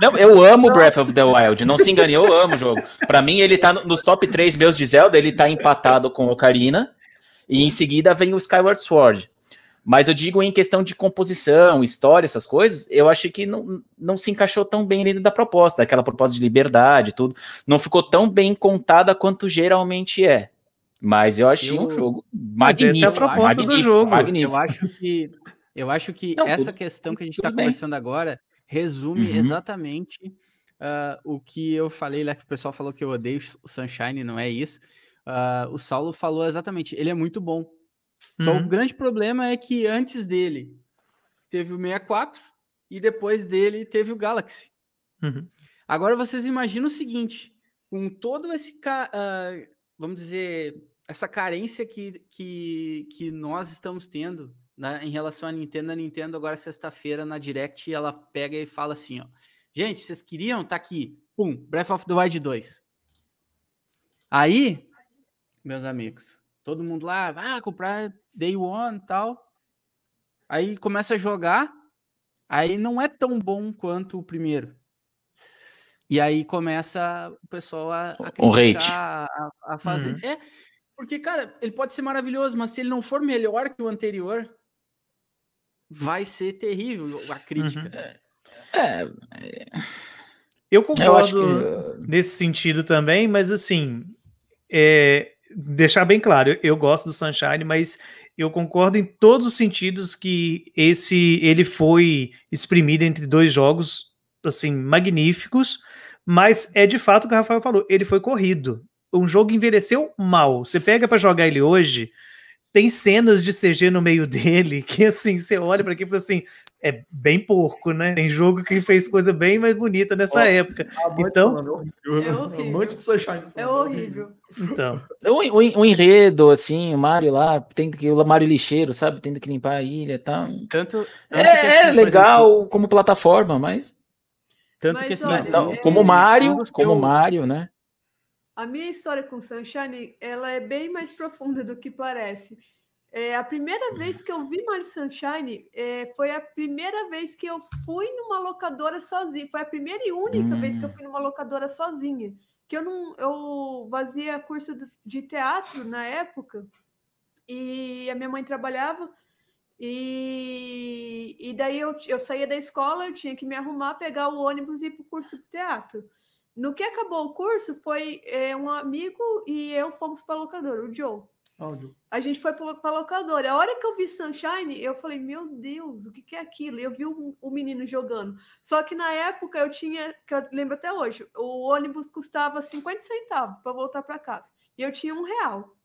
Não, eu amo Breath of the Wild, não se engane, eu amo o jogo. Para mim, ele tá nos top 3 meus de Zelda, ele tá empatado com Ocarina, e em seguida vem o Skyward Sword. Mas eu digo em questão de composição, história, essas coisas, eu achei que não, não se encaixou tão bem dentro da proposta, aquela proposta de liberdade, tudo. Não ficou tão bem contada quanto geralmente é. Mas eu achei eu... um jogo magnífico. Mas é a proposta magnífico, do jogo. Magnífico. Eu acho que, eu acho que não, essa tudo, questão que a gente está conversando agora resume uhum. exatamente uh, o que eu falei lá, que o pessoal falou que eu odeio o Sunshine, não é isso. Uh, o Saulo falou exatamente, ele é muito bom. Uhum. Só o uhum. grande problema é que antes dele teve o 64 e depois dele teve o Galaxy. Uhum. Agora vocês imaginam o seguinte, com todo esse, uh, vamos dizer, essa carência que, que, que nós estamos tendo né, em relação à Nintendo, a Nintendo agora sexta-feira na Direct ela pega e fala assim, ó, gente, vocês queriam? Tá aqui, pum, Breath of the Wild 2. Aí, meus amigos, todo mundo lá, ah, comprar Day One e tal. Aí começa a jogar, aí não é tão bom quanto o primeiro. E aí começa o pessoal a, a criticar, a, a, fazer. Uhum. É, porque, cara, ele pode ser maravilhoso, mas se ele não for melhor que o anterior, vai ser terrível a crítica. Uhum. É, é, Eu concordo eu que... nesse sentido também, mas assim, é, deixar bem claro, eu gosto do Sunshine, mas eu concordo em todos os sentidos que esse ele foi exprimido entre dois jogos assim magníficos, mas é de fato o que o Rafael falou, ele foi corrido. Um jogo envelheceu mal. Você pega para jogar ele hoje, tem cenas de CG no meio dele que assim, você olha para aqui e fala assim, é bem porco, né? Tem jogo que fez coisa bem mais bonita nessa oh, época. Então, é horrível. É horrível. Então, o, o, o, enredo assim, o Mario lá, tem que o Mario lixeiro, sabe? Tendo que limpar a ilha, tá? Tanto, tanto é, é legal como plataforma, mas tanto mas, que assim, olha, não, é, como Mario, como eu... Mario, né? A minha história com Sunshine, ela é bem mais profunda do que parece. É, a primeira uhum. vez que eu vi Mario Sunshine é, foi a primeira vez que eu fui numa locadora sozinha. Foi a primeira e única hum. vez que eu hum. fui numa locadora sozinha. Que eu não, eu fazia curso de teatro na época e a minha mãe trabalhava e, e daí eu, eu saía da escola, eu tinha que me arrumar, pegar o ônibus e ir para o curso de teatro. No que acabou o curso, foi é, um amigo e eu fomos para a locadora, o Joe. Áudio. A gente foi para locadora. A hora que eu vi Sunshine, eu falei, meu Deus, o que, que é aquilo? Eu vi o, o, menino jogando. Só que na época eu tinha, que eu lembro até hoje, o ônibus custava 50 centavos para voltar para casa. E eu tinha um real.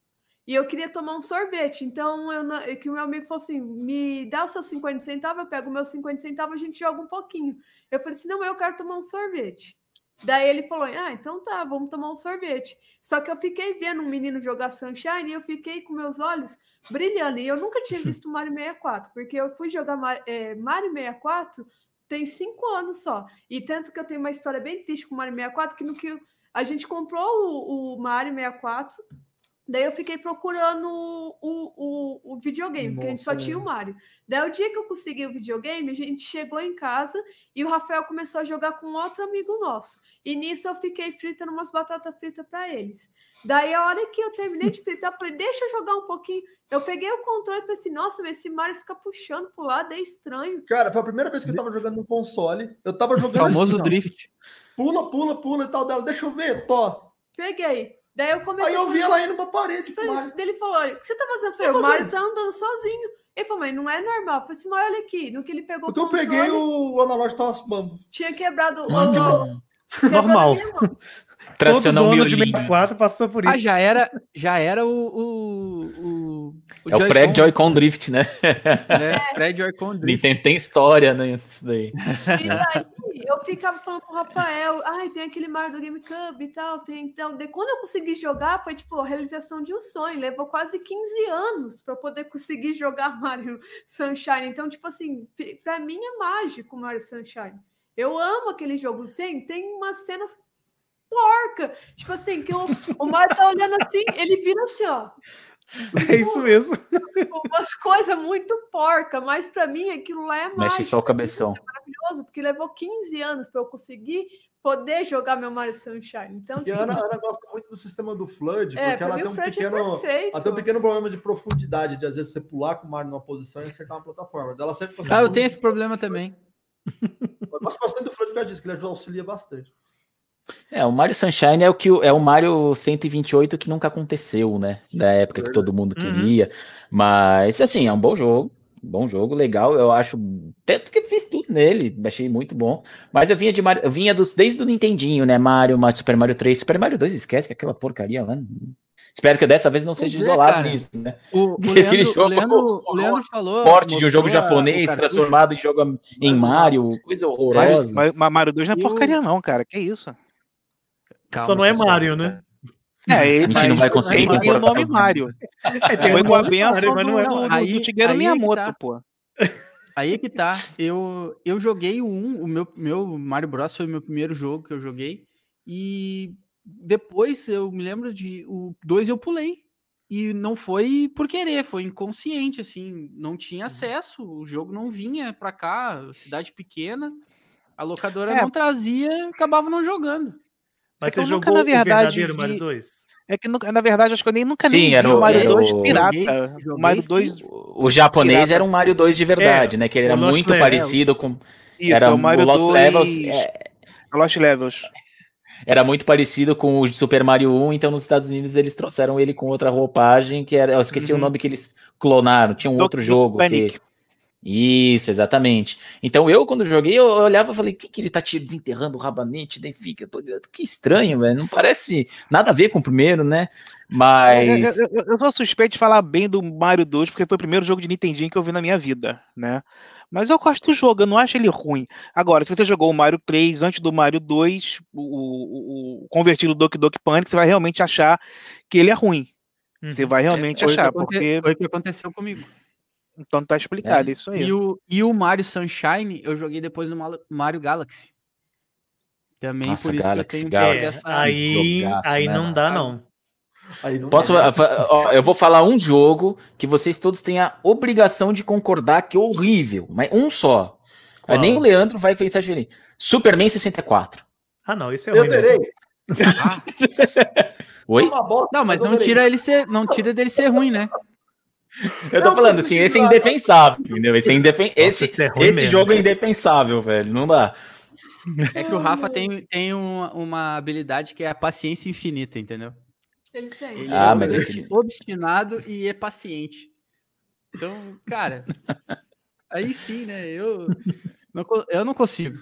E eu queria tomar um sorvete. Então, eu, que o meu amigo falou assim: me dá os seus 50 centavos, eu pego meus 50 centavos, a gente joga um pouquinho. Eu falei assim: não, eu quero tomar um sorvete. Daí ele falou: Ah, então tá, vamos tomar um sorvete. Só que eu fiquei vendo um menino jogar Sunshine e eu fiquei com meus olhos brilhando. E eu nunca tinha visto Mario 64, porque eu fui jogar é, Mario 64 tem cinco anos só. E tanto que eu tenho uma história bem triste com o Mario 64, que no que a gente comprou o, o Mario 64 Daí eu fiquei procurando o, o, o videogame, Nossa, porque a gente só tinha o Mario. Daí o dia que eu consegui o videogame, a gente chegou em casa e o Rafael começou a jogar com outro amigo nosso. E nisso eu fiquei fritando umas batatas fritas para eles. Daí a hora que eu terminei de fritar, eu falei, deixa eu jogar um pouquinho. Eu peguei o controle e falei assim, nossa, mas esse Mario fica puxando pro lado, é estranho. Cara, foi a primeira vez que eu tava jogando no console. Eu tava jogando O famoso assim, drift. Pula, pula, pula e tal dela. Deixa eu ver, tô. Peguei. Daí eu comecei. Aí eu vi ela indo pra parede. Falei, ele falou: o que você tá fazendo? Eu falei, o Mario tá andando sozinho. Ele falou, mas não é normal. Eu falei assim, mas olha aqui, no que ele pegou. Porque eu peguei o analógico tava Tinha quebrado o. Normal. Tradicional Todo dono de 64 passou por ah, isso. Ah, já era, já era o. o, o, o é o pré-Joy-Con Drift, né? É, pré-Joy-Con Drift. Tem, tem história, né? Isso daí. E daí eu ficava falando pro Rafael, ai, tem aquele Mario do GameCube e tal, tem então. De quando eu consegui jogar, foi tipo a realização de um sonho. Levou quase 15 anos para poder conseguir jogar Mario Sunshine. Então, tipo assim, para mim é mágico Mario Sunshine. Eu amo aquele jogo. Sim, tem umas cenas porca. Tipo assim, que o, o Mario tá olhando assim, ele vira assim, ó. É isso mesmo. Umas coisas muito porca, mas para mim aquilo lá é mágico. Mexe só o cabeção. É maravilhoso, porque levou 15 anos para eu conseguir poder jogar meu Mario Sunshine. Então, e tipo... a Ana, Ana, gosta muito do sistema do Flood, é, porque ela tem, um pequeno, é ela tem um pequeno problema de profundidade, de às vezes você pular com o Mario numa posição e acertar uma plataforma. Ela sempre ah, eu tenho esse problema também. Eu gosto bastante do Flood por causa disso, que ele auxilia bastante. É, o Mario Sunshine é o que é o Mario 128 que nunca aconteceu, né? Da época que todo mundo uhum. queria. Uhum. Mas assim, é um bom jogo. Bom jogo, legal. Eu acho. Tanto que fiz tudo nele, achei muito bom. Mas eu vinha de Mario, eu vinha dos, desde o Nintendinho, né? Mario, Super Mario 3, Super Mario 2, esquece que aquela porcaria lá. Espero que dessa vez não seja ver, isolado cara. nisso, né? O, o, Leandro, jogo, o, Leandro, o Leandro falou. Porte de um jogo japonês transformado em jogo em Mario, coisa horrorosa. Mas, mas Mario 2 não é porcaria, não, cara. Que isso? Calma, Só não é Mario, né? É, ele, a gente não vai conseguir tem o nome Mario. É, Foi com a benção do, não é do, aí, do Shigeru Miyamoto, tá. pô. Aí é que tá. Eu, eu joguei o 1, o meu, meu Mario Bros. foi o meu primeiro jogo que eu joguei. E depois eu me lembro de. O 2 eu pulei. E não foi por querer, foi inconsciente, assim. Não tinha uhum. acesso, o jogo não vinha pra cá, cidade pequena. A locadora é. não trazia, acabava não jogando. Mas é você jogou nunca, na verdade, o verdadeiro vi... Mario 2? É que na verdade acho que eu nem nunca Sim, nem era vi o Mario 2 pirata. Joguei, o Mario 2 o japonês pirata. era um Mario 2 de verdade, é, né? Que ele era muito Levels. parecido com Isso, era é o Mario o Lost 2... Levels, é... Lost Levels. era muito parecido com o Super Mario 1, então nos Estados Unidos eles trouxeram ele com outra roupagem, que era. Eu esqueci uhum. o nome que eles clonaram, tinha um do, outro jogo. Que... Isso, exatamente. Então eu, quando joguei, eu olhava e falei, que que ele tá te desenterrando o rabanete? Daí fica, que estranho, velho. Não parece nada a ver com o primeiro, né? Mas. Eu, eu, eu, sou suspeito de falar bem do Mario 2, porque foi o primeiro jogo de Nintendinho que eu vi na minha vida, né? Mas eu gosto do jogo, eu não acho ele ruim. Agora, se você jogou o Mario 3 antes do Mario 2, o, o, o convertido Doki Doki Panic, você vai realmente achar que ele é ruim. Uhum. Você vai realmente é, achar, porque... Foi o que aconteceu comigo. Então tá explicado, é. isso aí. E o, e o Mario Sunshine eu joguei depois no Mario Galaxy. Também Nossa, por isso Galaxy, que eu tenho Galaxy. É, aí, jogaço, aí né? não dá, não. não Posso, ó, eu vou falar um jogo que vocês todos têm a obrigação de concordar que é horrível, mas um só. Nem o Leandro vai pensar diferente. Superman 64. Ah, não, isso é eu ruim. Eu terei. Ah. Oi? Não, mas, mas não tira ele ser, não tira dele ser ruim, né? Eu tô falando assim, esse é indefensável, entendeu? Esse, é indefen... esse, é esse jogo é indefensável, velho. Não dá. É que o Rafa tem, tem uma, uma habilidade que é a paciência infinita, entendeu? Ele tem. Ele ah, é mas é obstinado e é paciente. Então, cara, aí sim, né? Eu não, eu não consigo.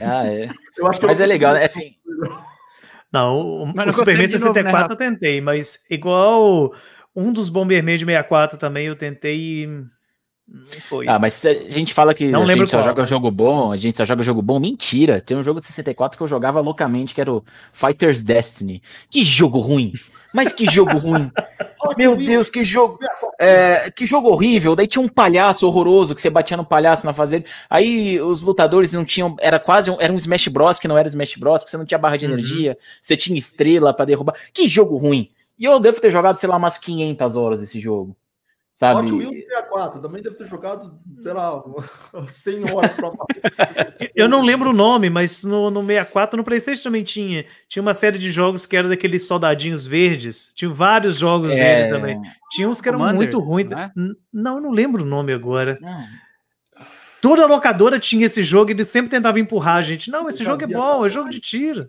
Ah, é. mas é legal, né? Assim, não, o, o Superman 64 novo, né, eu tentei, mas igual um dos Bomberman de 64 também eu tentei e não foi. Ah, mas a gente fala que não a gente só qual. joga jogo bom, a gente só joga jogo bom. Mentira! Tem um jogo de 64 que eu jogava loucamente, que era o Fighter's Destiny. Que jogo ruim! Mas que jogo ruim! Meu Deus, que jogo! É, que jogo horrível! Daí tinha um palhaço horroroso que você batia no palhaço na fazenda. Aí os lutadores não tinham. Era quase um, era um Smash Bros. que não era Smash Bros. porque você não tinha barra de uhum. energia, você tinha estrela para derrubar. Que jogo ruim! E eu devo ter jogado, sei lá, umas 500 horas esse jogo. Sabe? Hot Wheels 64, também deve ter jogado, sei lá, 100 horas pra Eu não lembro o nome, mas no, no 64, no PlayStation também tinha. Tinha uma série de jogos que era daqueles soldadinhos verdes. Tinha vários jogos é... dele também. Tinha uns que eram Commander, muito ruins. Não, é? não, eu não lembro o nome agora. Não. Toda locadora tinha esse jogo e ele sempre tentava empurrar a gente. Não, esse jogo é bom, é jogo de tiro.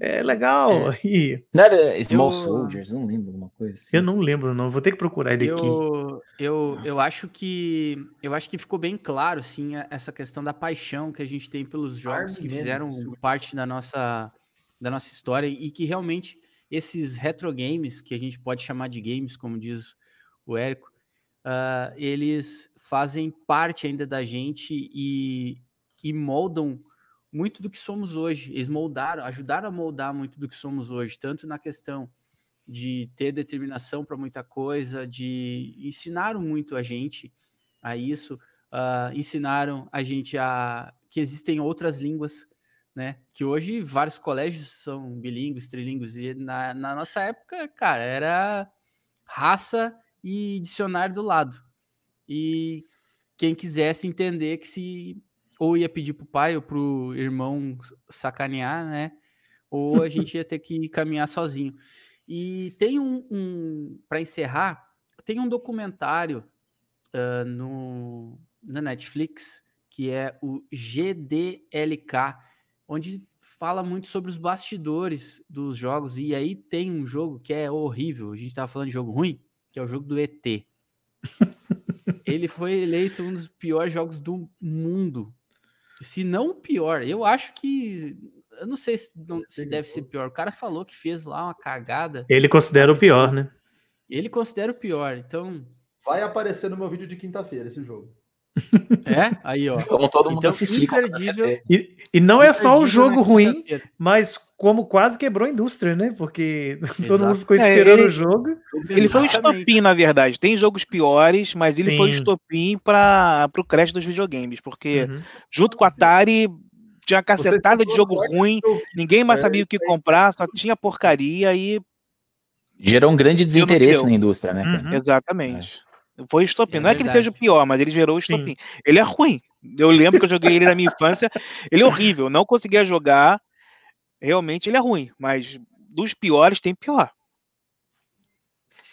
É legal. É. E... Não era Small eu... Soldiers, não lembro alguma coisa. Assim. Eu não lembro, não. Vou ter que procurar ele eu, aqui. Eu, eu acho que eu acho que ficou bem claro, assim, essa questão da paixão que a gente tem pelos jogos que fizeram parte da nossa, da nossa história e que realmente esses retro games, que a gente pode chamar de games, como diz o Érico, uh, eles fazem parte ainda da gente e, e moldam muito do que somos hoje. Eles moldaram, ajudaram a moldar muito do que somos hoje, tanto na questão de ter determinação para muita coisa, de ensinaram muito a gente a isso, uh, ensinaram a gente a que existem outras línguas, né? Que hoje vários colégios são bilíngues, trilíngues, e na, na nossa época, cara, era raça e dicionário do lado. E quem quisesse entender que se ou ia pedir pro pai ou pro irmão sacanear, né? Ou a gente ia ter que caminhar sozinho. E tem um, um para encerrar, tem um documentário uh, no, na Netflix que é o GDLK, onde fala muito sobre os bastidores dos jogos. E aí tem um jogo que é horrível. A gente tava falando de jogo ruim, que é o jogo do ET. Ele foi eleito um dos piores jogos do mundo se não o pior, eu acho que. Eu não sei se, não, se deve ser pior. O cara falou que fez lá uma cagada. Ele considera o pior, né? Ele considera o pior, então. Vai aparecer no meu vídeo de quinta-feira esse jogo. É? Aí, ó. Como todo mundo então. Imperdível. E, e não é só o jogo ruim, mas como quase quebrou a indústria, né? Porque Exato. todo mundo ficou é, esperando é, ele, o jogo. Ele foi um estopim, na verdade. Tem jogos piores, mas ele Sim. foi um estopim para o crédito dos videogames, porque uhum. junto com a Atari tinha uma cacetada de jogo ruim, ninguém mais sabia o que comprar, só tinha porcaria e gerou um grande desinteresse na indústria, né? Uhum. Exatamente. É. Foi estopim. É não é que ele seja o pior, mas ele gerou o estopim. Sim. Ele é ruim. Eu lembro que eu joguei ele na minha infância. Ele é horrível. Não conseguia jogar realmente ele é ruim, mas dos piores tem pior.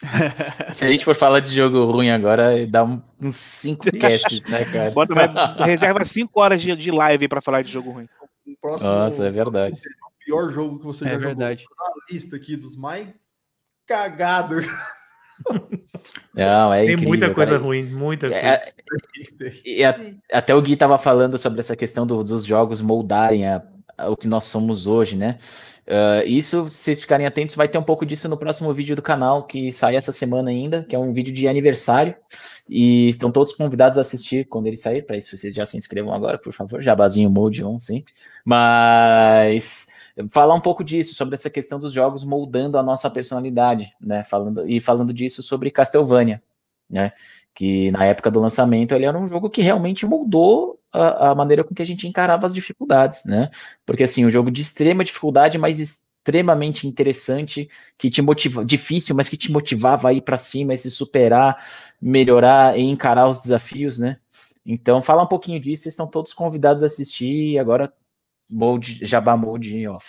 Se a gente for falar de jogo ruim agora, dá uns 5 casts, né, cara? Bota, reserva 5 horas de, de live para falar de jogo ruim. Próximo, Nossa, é verdade. pior jogo que você é já verdade. jogou. Uma lista aqui dos mais cagados. Não, é Tem incrível, muita coisa cara. ruim, muita É, coisa. E a- até o Gui tava falando sobre essa questão do- dos jogos moldarem a- a- o que nós somos hoje, né? Ah, isso, se vocês ficarem atentos, vai ter um pouco disso no próximo vídeo do canal, que sai essa semana ainda, que é um vídeo de aniversário. E estão todos convidados a assistir quando ele sair. Para isso, vocês já se inscrevam agora, por favor. Jabazinho Mode on sempre. Mas falar um pouco disso, sobre essa questão dos jogos moldando a nossa personalidade, né? Falando, e falando disso sobre Castlevania, né? Que na época do lançamento ele era um jogo que realmente moldou a, a maneira com que a gente encarava as dificuldades, né? Porque assim, um jogo de extrema dificuldade, mas extremamente interessante, que te motiva, difícil, mas que te motivava a ir para cima, e se superar, melhorar e encarar os desafios, né? Então, fala um pouquinho disso, vocês estão todos convidados a assistir e agora mode, Jabá Mode off.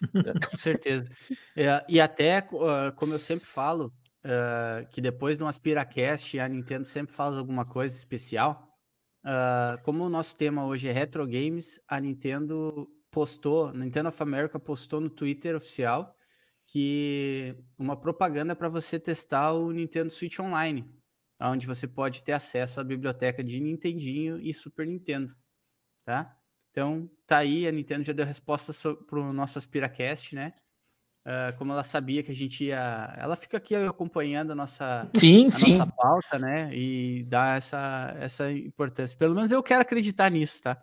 Com certeza. É, e até, uh, como eu sempre falo, uh, que depois de um AspiraCast, a Nintendo sempre faz alguma coisa especial. Uh, como o nosso tema hoje é retro games, a Nintendo postou, Nintendo of America postou no Twitter oficial que uma propaganda para você testar o Nintendo Switch Online, onde você pode ter acesso à biblioteca de Nintendinho e Super Nintendo, tá? Então, tá aí, a Nintendo já deu resposta para o nosso AspiraCast, né? Uh, como ela sabia que a gente ia. Ela fica aqui acompanhando a nossa, sim, a sim. nossa pauta, né? E dá essa, essa importância. Pelo menos eu quero acreditar nisso, tá?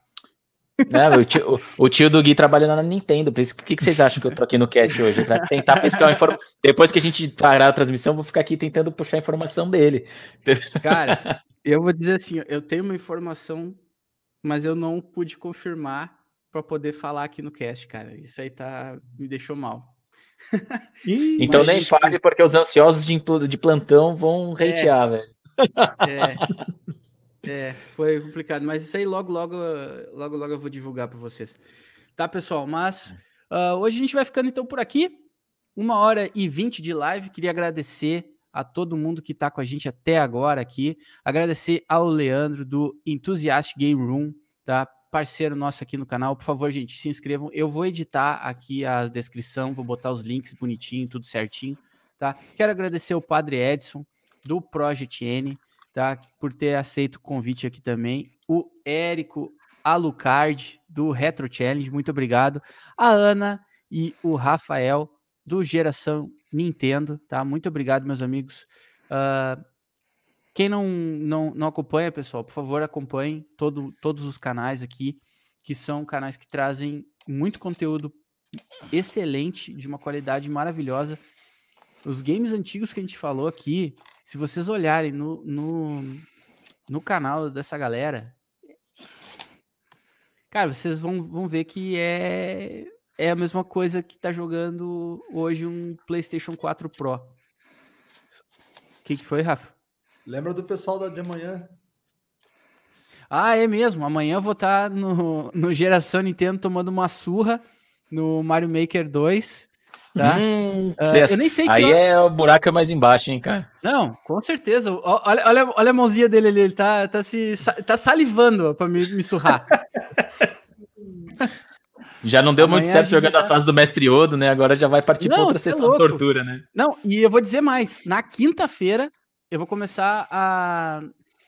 Não, o, tio, o, o, tio, do Gui trabalha na Nintendo, por isso o que, que, vocês acham que eu tô aqui no cast hoje? Pra tentar pescar uma informação. Depois que a gente parar a transmissão, vou ficar aqui tentando puxar a informação dele. Cara, eu vou dizer assim: eu tenho uma informação, mas eu não pude confirmar para poder falar aqui no cast, cara. Isso aí tá me deixou mal. Ih, então nem gente... fale, porque os ansiosos de, de plantão vão hatear, é, velho. É, é, foi complicado, mas isso aí logo, logo, logo, logo eu vou divulgar para vocês. Tá, pessoal? Mas uh, hoje a gente vai ficando então por aqui. Uma hora e vinte de live. Queria agradecer a todo mundo que está com a gente até agora aqui. Agradecer ao Leandro do Enthusiast Game Room, tá? parceiro nosso aqui no canal. Por favor, gente, se inscrevam. Eu vou editar aqui a descrição, vou botar os links bonitinho, tudo certinho, tá? Quero agradecer o Padre Edson do Project N, tá? Por ter aceito o convite aqui também. O Érico Alucard do Retro Challenge, muito obrigado. A Ana e o Rafael do Geração Nintendo, tá? Muito obrigado, meus amigos. Uh, quem não, não, não acompanha, pessoal, por favor, acompanhe todo, todos os canais aqui, que são canais que trazem muito conteúdo excelente, de uma qualidade maravilhosa. Os games antigos que a gente falou aqui, se vocês olharem no, no, no canal dessa galera, cara, vocês vão, vão ver que é, é a mesma coisa que tá jogando hoje um PlayStation 4 Pro. O que, que foi, Rafa? Lembra do pessoal da de amanhã? Ah, é mesmo. Amanhã eu vou estar no, no Geração Nintendo tomando uma surra no Mario Maker 2. Tá? Hum, uh, eu nem sei que. Aí hora... é o buraco mais embaixo, hein, cara? Não, com certeza. Olha, olha, olha a mãozinha dele ali, ele tá, tá, se, tá salivando para me, me surrar. Já não deu Amanhã muito certo jogando tá... as fases do Mestre Odo, né? Agora já vai partir para outra sessão de tortura, né? Não, e eu vou dizer mais. Na quinta-feira, eu vou começar a,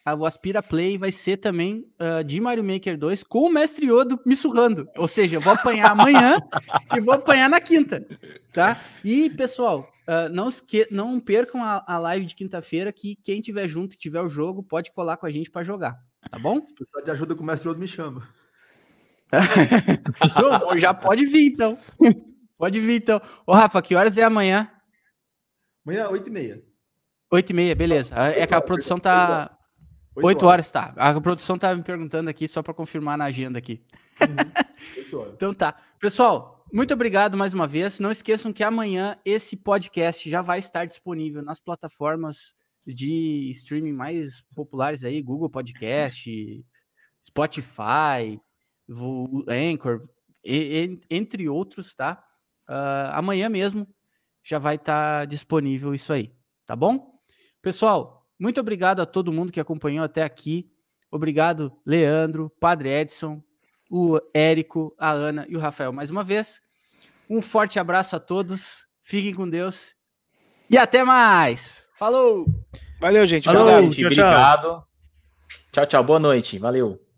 a. O Aspira Play vai ser também uh, de Mario Maker 2 com o Mestre Yodo me surrando. Ou seja, eu vou apanhar amanhã e vou apanhar na quinta. Tá? E, pessoal, uh, não, esque não percam a, a live de quinta-feira, que quem tiver junto e tiver o jogo, pode colar com a gente para jogar. Tá bom? Se precisar de ajuda com o Mestre Yodo, me chama. não, já pode vir, então. Pode vir, então. Ô, Rafa, que horas é amanhã? Amanhã, 8h30. 8 e meia, beleza. É que a produção tá. 8 horas, tá. A produção tá me perguntando aqui só para confirmar na agenda aqui. Uhum. então tá. Pessoal, muito obrigado mais uma vez. Não esqueçam que amanhã esse podcast já vai estar disponível nas plataformas de streaming mais populares aí, Google Podcast, Spotify, Anchor, entre outros, tá? Uh, amanhã mesmo já vai estar disponível isso aí, tá bom? Pessoal, muito obrigado a todo mundo que acompanhou até aqui. Obrigado, Leandro, Padre Edson, o Érico, a Ana e o Rafael mais uma vez. Um forte abraço a todos. Fiquem com Deus. E até mais. Falou! Valeu, gente. Falou, Obrigado. Gente, tchau, tchau. obrigado. Tchau, tchau. Boa noite. Valeu.